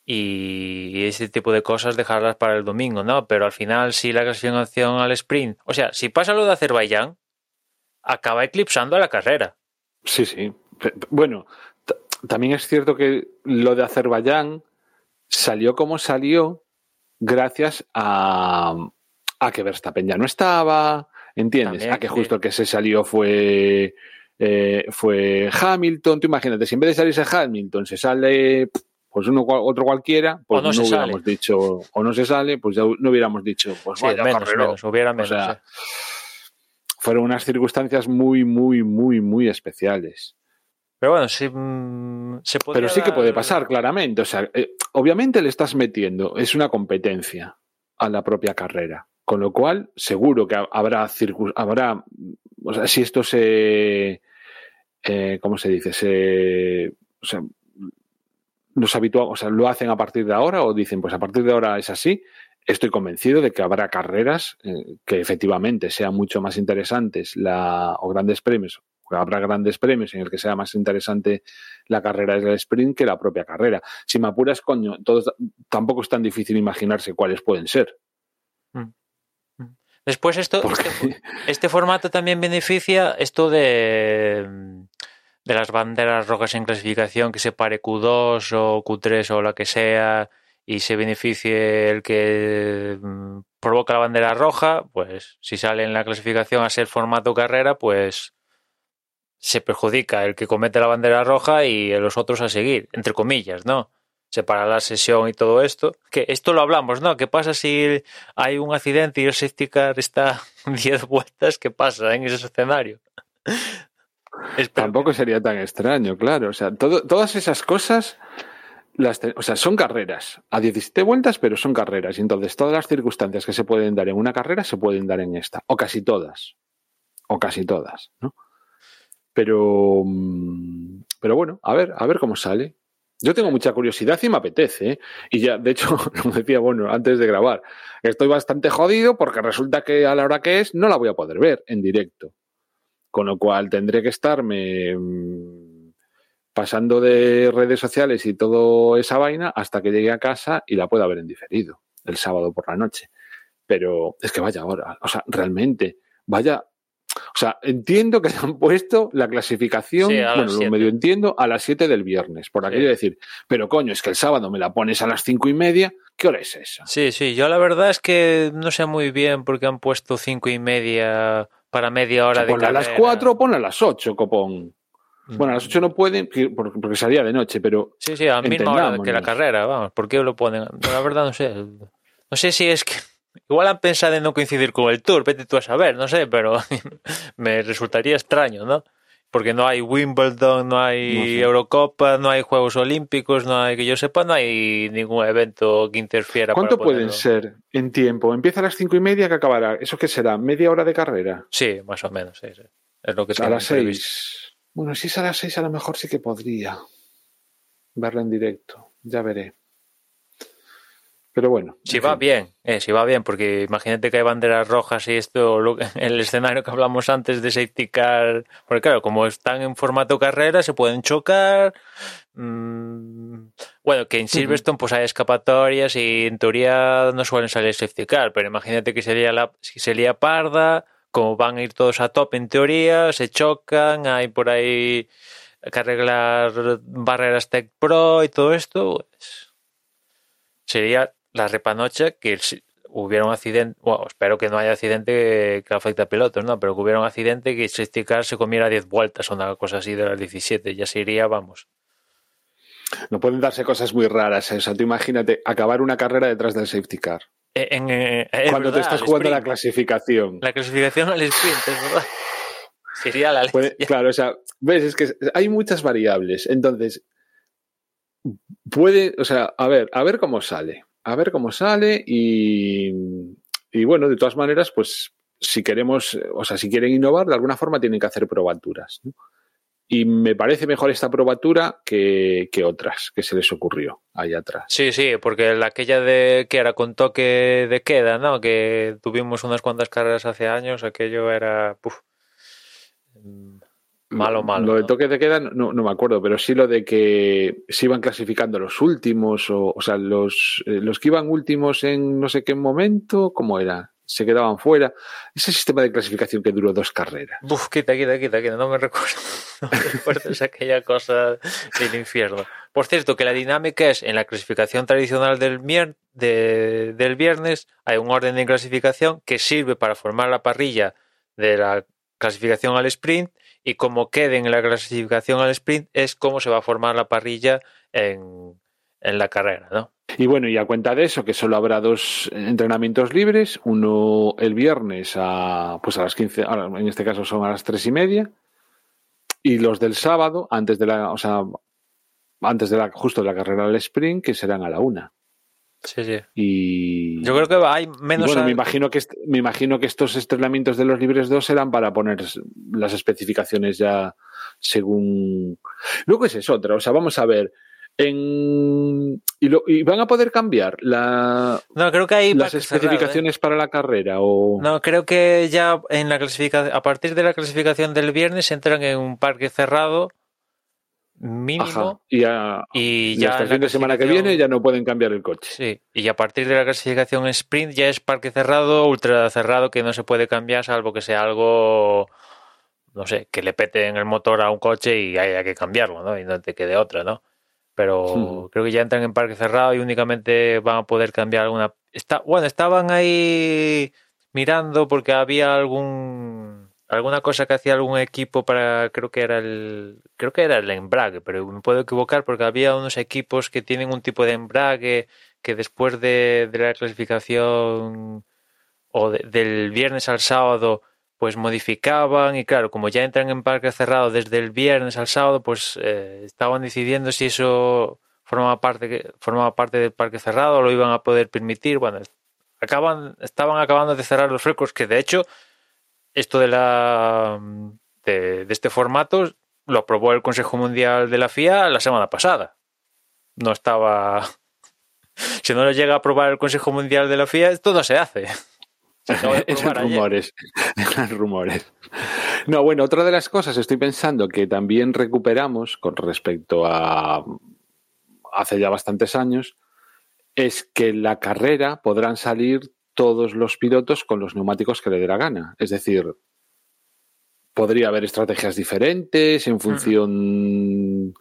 y ese tipo de cosas dejarlas para el domingo, ¿no? Pero al final, si la clasificación al sprint, o sea, si pasa lo de Azerbaiyán, acaba eclipsando a la carrera. Sí, sí. Bueno, también es cierto que lo de Azerbaiyán salió como salió gracias a, a que Verstappen ya no estaba, ¿entiendes? También, a que sí. justo el que se salió fue, eh, fue Hamilton. Tú imagínate, si en vez de salirse Hamilton se sale pues uno otro cualquiera, pues O no no, hubiéramos dicho, o no se sale, pues ya no hubiéramos dicho, pues Sí, vaya menos, menos, hubiera menos. sea. Fueron unas circunstancias muy, muy, muy, muy especiales. Pero bueno, sí, mm, se podría Pero sí que puede pasar, claramente. O sea, eh, obviamente le estás metiendo, es una competencia a la propia carrera. Con lo cual, seguro que ha- habrá habrá, o sea, si esto se, eh, ¿cómo se dice? Se, o sea, los habitua- o sea, lo hacen a partir de ahora o dicen, pues a partir de ahora es así. Estoy convencido de que habrá carreras eh, que efectivamente sean mucho más interesantes la, o grandes premios. Habrá grandes premios en el que sea más interesante la carrera del sprint que la propia carrera. Si me apuras, coño, todos, tampoco es tan difícil imaginarse cuáles pueden ser. Después esto, este, este formato también beneficia esto de, mm, de las banderas rojas en clasificación que se pare Q2 o Q3 o la que sea y se beneficie el que mm, provoca la bandera roja, pues si sale en la clasificación a ser formato carrera, pues se perjudica el que comete la bandera roja y los otros a seguir, entre comillas, ¿no? Se para la sesión y todo esto. Que esto lo hablamos, ¿no? ¿Qué pasa si hay un accidente y el safety car está 10 vueltas? ¿Qué pasa en ese escenario? Tampoco sería tan extraño, claro. O sea, todo- todas esas cosas, las o sea, son carreras a 17 vueltas, pero son carreras. Y entonces todas las circunstancias que se pueden dar en una carrera se pueden dar en esta, o casi todas, o casi todas, ¿no? Pero, mm, pero bueno, a ver, a ver cómo sale. Yo tengo mucha curiosidad y me apetece. ¿eh? Y ya, de hecho, como decía, bueno, antes de grabar, estoy bastante jodido porque resulta que a la hora que es no la voy a poder ver en directo. Con lo cual tendré que estarme mm, pasando de redes sociales y toda esa vaina hasta que llegue a casa y la pueda ver en diferido. el sábado por la noche. Pero es que vaya ahora, o sea, realmente, vaya o sea, entiendo que se han puesto la clasificación, Sí, bueno, lo medio entiendo, a las 7 del viernes, por aquello de decir, pero coño, es que el sábado me la pones a las cinco y media, ¿qué hora es esa? Sí, sí, yo la verdad es que no sé muy bien por qué han puesto cinco y media para media O hora sea, de ponla a las carrera. 4 o ponla a las 8, copón. Mm. Bueno, a las 8 no pueden porque salía de noche, pero Sí, sí, a la misma hora que la carrera, vamos, ¿por qué lo ponen? La verdad no sé. No sé si es que igual han pensado en no coincidir con el Tour, vete tú a saber, no sé, pero me resultaría extraño, ¿no? Porque no hay Wimbledon, no hay No sé. Eurocopa, no hay Juegos Olímpicos, no hay que yo sepa, no hay ningún evento que interfiera. ¿cuánto para pueden ser en tiempo? Empieza a las cinco y media que acabará. ¿Eso qué será? ¿Media hora de carrera? Sí, más o menos, sí, sí. Es lo que a las previsto. 6. Bueno, si es a las 6 a lo mejor sí que podría verla en directo. Ya veré. Pero bueno. Si va fin. bien, eh, si va bien, porque imagínate que hay banderas rojas y esto, lo- el escenario que hablamos antes de safety car, porque claro, como están en formato carrera, se pueden chocar. mm, bueno, que en Silverstone pues hay escapatorias y en teoría no suelen salir safety car, pero imagínate que sería la, si sería parda, como van a ir todos a top en teoría, se chocan, hay por ahí que arreglar barreras Tech Pro y todo esto, pues sería la repanocha que hubiera un accidente, bueno, espero que no haya accidente que afecte a pilotos, ¿no? Pero que hubiera un accidente que el safety car se comiera 10 vueltas o una cosa así de las 17, ya se iría, vamos. No pueden darse cosas muy raras. ¿eh? O sea, tú imagínate acabar una carrera detrás del safety car. En, eh, cuando te estás jugando la clasificación. La clasificación al sprint, es verdad. Sería la leche. claro, o sea, ves, es que hay muchas variables. Entonces, puede, o sea, a ver, a ver cómo sale. A ver cómo sale y, y bueno, de todas maneras, pues si queremos, o sea, si quieren innovar, de alguna forma tienen que hacer probaturas. ¿no? Y me parece mejor esta probatura que, que otras que se les ocurrió allá atrás. Sí, sí, porque la aquella de que era con toque de queda, ¿no? Que tuvimos unas cuantas carreras hace años, aquello era malo, malo. Lo de toque de queda no, no me acuerdo, pero sí lo de que se iban clasificando los últimos, o, o sea, los, eh, los que iban últimos en no sé qué momento, ¿cómo era? Se quedaban fuera. Ese sistema de clasificación que duró dos carreras. Quita, quita, quita, quita, no me recuerdo. No me recuerdo es aquella cosa del infierno. Por cierto, que la dinámica es en la clasificación tradicional del, mier- de- del viernes, hay un orden de clasificación que sirve para formar la parrilla de la clasificación al sprint y como queden en la clasificación al sprint es cómo se va a formar la parrilla en, en la carrera, ¿no? Y bueno, y a cuenta de eso, que solo habrá dos entrenamientos libres, uno el viernes a, pues a las 15, ahora, en este caso son a las tres y media, y los del sábado, antes de la, o sea, antes de la, justo de la carrera del sprint, que serán a la una. Sí, sí. Y Yo creo que hay menos... bueno, me imagino que me imagino que estos entrenamientos de los libres 2 serán para poner las especificaciones ya según. Luego esa es otra, o sea, vamos a ver. En... Y, lo- y van a poder cambiar la- No, creo que hay las ¿eh? especificaciones para la carrera o No, creo que ya en la clasificación, a partir de la clasificación del viernes entran en un parque cerrado mínimo Ajá. y, a- y ya hasta el fin de semana que viene ya no pueden cambiar el coche. Sí, y a partir de la clasificación sprint ya es parque cerrado, ultra cerrado, que no se puede cambiar salvo que sea algo, no sé, que le pete en el motor a un coche y haya que cambiarlo, ¿no? Y no te quede otra, ¿no? Pero creo que ya entran en parque cerrado y únicamente van a poder cambiar alguna... Está, bueno, estaban ahí mirando porque había algún alguna cosa que hacía algún equipo para creo que era el creo que era el embrague pero me puedo equivocar porque había unos equipos que tienen un tipo de embrague que después de, la clasificación o de- del viernes al sábado pues modificaban y claro como ya entran en parque cerrado desde el viernes al sábado pues eh, estaban decidiendo si eso formaba parte formaba parte del parque cerrado o lo iban a poder permitir. Bueno acaban estaban acabando de cerrar los récords que de hecho esto de la de, de este formato lo aprobó el Consejo Mundial de la FIA la semana pasada. No estaba. Si no lo llega a aprobar el Consejo Mundial de la FIA, esto no se hace. Eran rumores. Eran rumores. No, bueno, otra de las cosas, estoy pensando que también recuperamos con respecto a hace ya bastantes años, es que en la carrera podrán salir todos los pilotos con los neumáticos que le dé la gana. Es decir, podría haber estrategias diferentes en función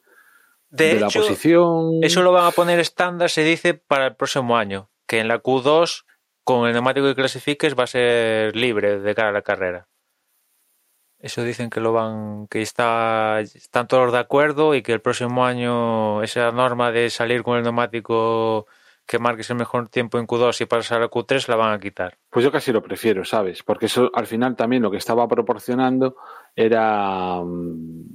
de, la posición. Eso lo van a poner estándar, se dice, para el próximo año. Que en la Q2, con el neumático que clasifiques, va a ser libre de cara a la carrera. Eso dicen que lo van, que está, están todos de acuerdo y que el próximo año esa norma de salir con el neumático que marques el mejor tiempo en Q2 y pasar a Q3 la van a quitar. Pues yo casi lo prefiero, ¿sabes? Porque eso al final también lo que estaba proporcionando era mm,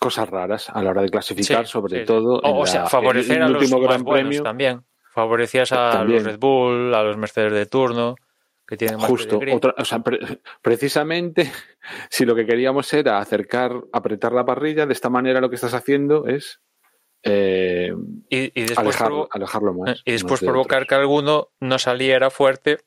cosas raras a la hora de clasificar, sobre todo. O, sea, favorecer a los Gran Premio. también. Favorecías a los Red Bull, a los Mercedes de turno que tienen más Justo, o sea, precisamente si lo que queríamos era acercar, apretar la parrilla, de esta manera lo que estás haciendo es eh, y, después alejarlo más. Y después provocar que alguno no saliera fuerte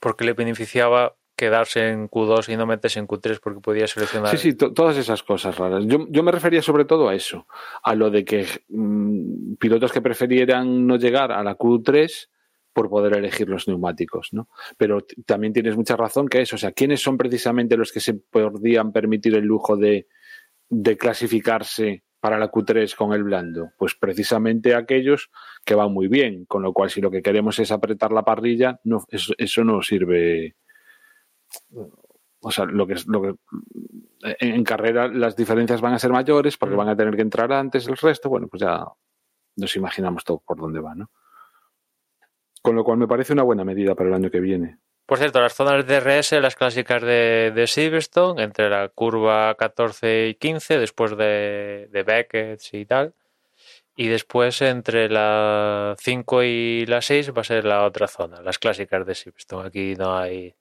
porque le beneficiaba quedarse en Q2 y no meterse en Q3 porque podía seleccionar. Sí, sí, todas esas cosas raras. Yo, yo, me refería sobre todo a eso, a lo de que mm, pilotos que prefirieran no llegar a la Q3 por poder elegir los neumáticos, ¿no? Pero también tienes mucha razón que eso, o sea, ¿quiénes son precisamente los que se podrían permitir el lujo de, de clasificarse para la Q3 con el blando? Pues precisamente aquellos que van muy bien, con lo cual si lo que queremos es apretar la parrilla, no, eso, eso no sirve. O sea, lo que, lo que en carrera las diferencias van a ser mayores porque mm. van a tener que entrar antes el resto. Bueno, pues ya nos imaginamos todo por dónde va, ¿no? Con lo cual me parece una buena medida para el año que viene. Por cierto, las zonas de DRS, las clásicas de, de Silverstone, entre la curva 14 y 15, después de, de Beckett y tal. Y después entre la 5 y la 6 va a ser la otra zona, las clásicas de Silverstone. Aquí no hay,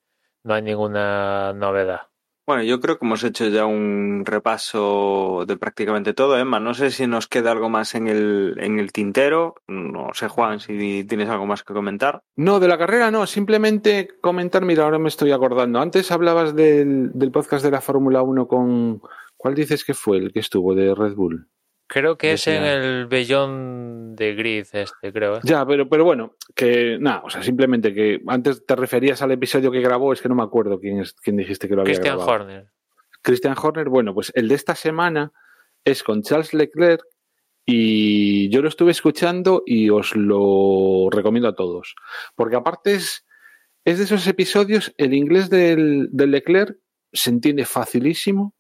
no hay ninguna novedad. Bueno, yo creo que hemos hecho ya un repaso de prácticamente todo, Emma. No sé si nos queda algo más en el, en el tintero. No sé, Juan, si tienes algo más que comentar. No, de la carrera no. Simplemente comentar, mira, ahora me estoy acordando. Antes hablabas del, del podcast de la Fórmula 1 con... ¿Cuál dices que fue el que estuvo de Red Bull? Creo que es en el Bellón de Grid este, creo. ¿eh? Ya, pero, pero bueno, que nada, o sea, simplemente que antes te referías al episodio que grabó, es que no me acuerdo quién, es, quién dijiste que lo había Christian grabado. Horner. Christian Horner, bueno, pues el de esta semana es con Charles Leclerc y yo lo estuve escuchando y os lo recomiendo a todos. Porque aparte es, es de esos episodios, el inglés del, del Leclerc se entiende facilísimo,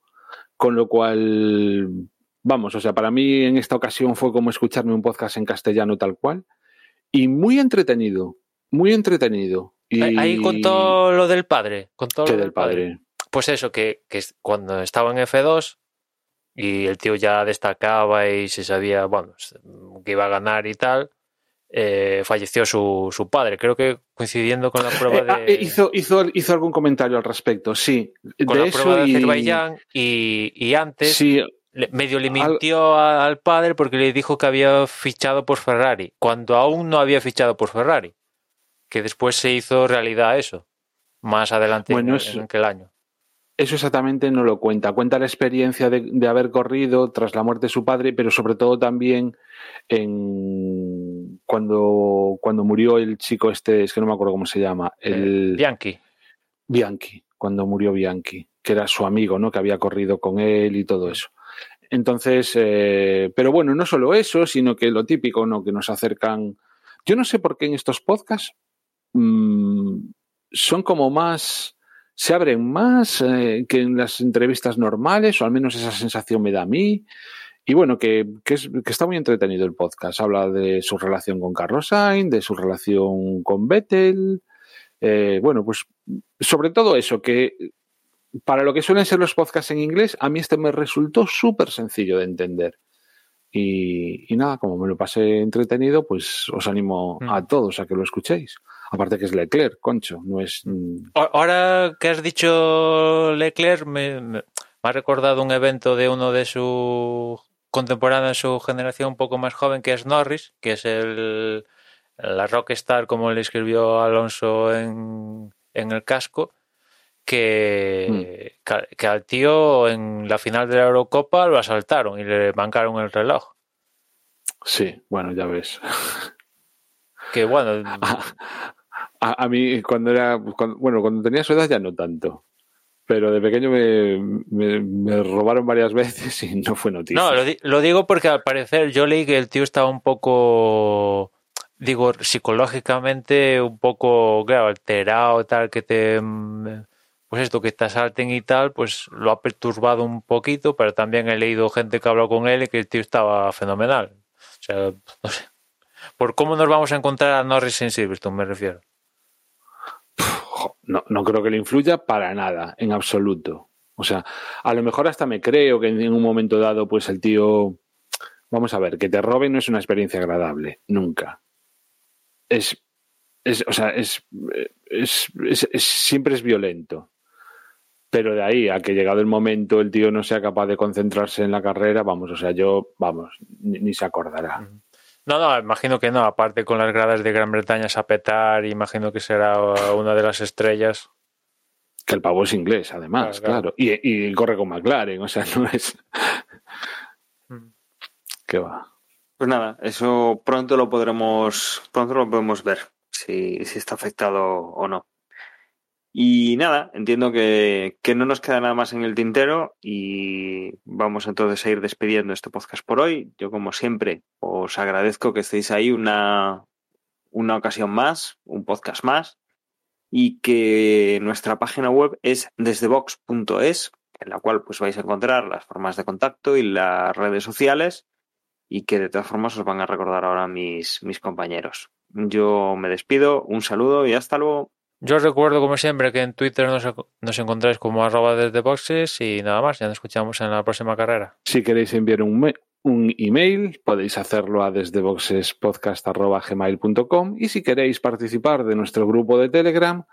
con lo cual Vamos, o sea, para mí en esta ocasión fue como escucharme un podcast en castellano tal cual. Y muy entretenido, muy entretenido. Y... Ahí contó lo del padre. Contó ¿Qué lo del padre? Pues eso, que, que cuando estaba en F2 y el tío ya destacaba y se sabía, bueno, que iba a ganar y tal, eh, falleció su, su, padre. Creo que coincidiendo con la prueba eh, de. Eh, hizo, hizo, hizo algún comentario al respecto, sí. Con de la eso prueba de y- Azerbaiyán y, y antes Sí, medio le mintió al padre porque le dijo que había fichado por Ferrari, cuando aún no había fichado por Ferrari. Que después se hizo realidad eso. Más adelante Bueno, en, es- en aquel año. Eso exactamente no lo cuenta. Cuenta la experiencia de, de haber corrido tras la muerte de su padre, pero sobre todo también en cuando, cuando murió el chico este, es que no me acuerdo cómo se llama, el Eh, Bianchi. Bianchi, cuando murió Bianchi, que era su amigo, ¿no? Que había corrido con él y todo eso. Entonces, eh, pero bueno, no solo eso, sino que lo típico, ¿no? Que nos acercan. Yo no sé por qué en estos podcasts mm, son como más se abren más eh, que en las entrevistas normales, o al menos esa sensación me da a mí. Y bueno, que, que, es, que está muy entretenido el podcast. Habla de su relación con Carlos Sainz, de su relación con Vettel. Eh, bueno, pues sobre todo eso, que para lo que suelen ser los podcasts en inglés, a mí este me resultó súper sencillo de entender. Y, y, nada, como me lo pasé entretenido, pues os animo Mm. a todos a que lo escuchéis. Aparte que es Leclerc, concho, no es... mm, Ahora que has dicho Leclerc, me, me- ha recordado un evento de uno de su contemporáneo de su generación un poco más joven, que es Norris, que es el la rockstar, como le escribió Alonso en, en el casco, que, que, que al tío en la final de la Eurocopa lo asaltaron y le bancaron el reloj. Sí, bueno, ya ves. que bueno. A, a mí, cuando era. cuando- bueno, cuando tenía su edad ya no tanto. Pero de pequeño me, me- me robaron varias veces y no fue noticia. No, lo, di- lo digo porque al parecer yo leí que el tío estaba un poco, digo, psicológicamente un poco, claro, alterado, tal, que te, mm, pues esto, que te asalten y tal, pues lo ha perturbado un poquito, pero también he leído gente que habló con él y que el tío estaba fenomenal. O sea, no sé. Por cómo nos vamos a encontrar a Norris en Silverstone, me refiero. No, no creo que le influya para nada, en absoluto. O sea, a lo mejor hasta me creo que en un momento dado, pues el tío. Vamos a ver, que te roben no es una experiencia agradable, nunca. Es. es o sea, es, es- es- siempre es violento. Pero de ahí a que llegado el momento el tío no sea capaz de concentrarse en la carrera, vamos, o sea, yo, vamos, ni, ni se acordará. No, no, imagino que no, aparte con las gradas de Gran Bretaña a petar, imagino que será una de las estrellas. Que el pavo es inglés, además, Claro, claro. Y, y corre con McLaren, o sea, no es. ¿Qué va? Pues nada, eso pronto lo podremos, pronto lo podemos ver, si, si está afectado o no. Y nada, entiendo que, que no nos queda nada más en el tintero y vamos entonces a ir despidiendo este podcast por hoy. Yo, como siempre, os agradezco que estéis ahí una, una ocasión más, un podcast más, y que nuestra página web es desdebox.es, en la cual pues vais a encontrar las formas de contacto y las redes sociales y que de todas formas os van a recordar ahora mis, mis compañeros. Yo me despido, un saludo y hasta luego. Yo os recuerdo, como siempre, que en Twitter nos, nos encontráis como arroba desde boxes y nada más, ya nos escuchamos en la próxima carrera. Si queréis enviar un, un email, podéis hacerlo a desdeboxespodcast.gmail.com y si queréis participar de nuestro grupo de Telegram,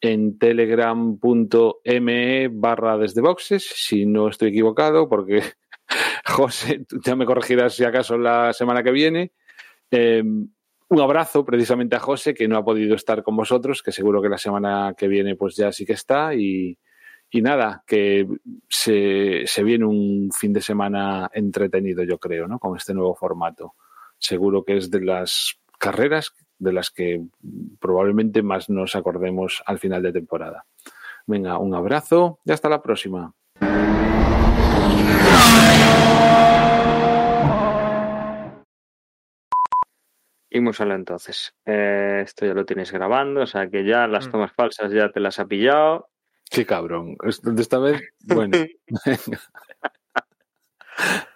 en telegram.me barra desde boxes, si no estoy equivocado, porque José, ya me corregirás si acaso la semana que viene. Eh, un abrazo precisamente a José, que no ha podido estar con vosotros, que seguro que la semana que viene pues ya sí que está. Y, nada, que se, se viene un fin de semana entretenido, yo creo, ¿no? Con este nuevo formato. Seguro que es de las carreras de las que probablemente más nos acordemos al final de temporada. Venga, un abrazo y hasta la próxima. Y muy solo entonces. Eh, esto ya lo tienes grabando, o sea que ya las Mm. tomas falsas ya te las ha pillado. Qué cabrón. Esta vez, bueno.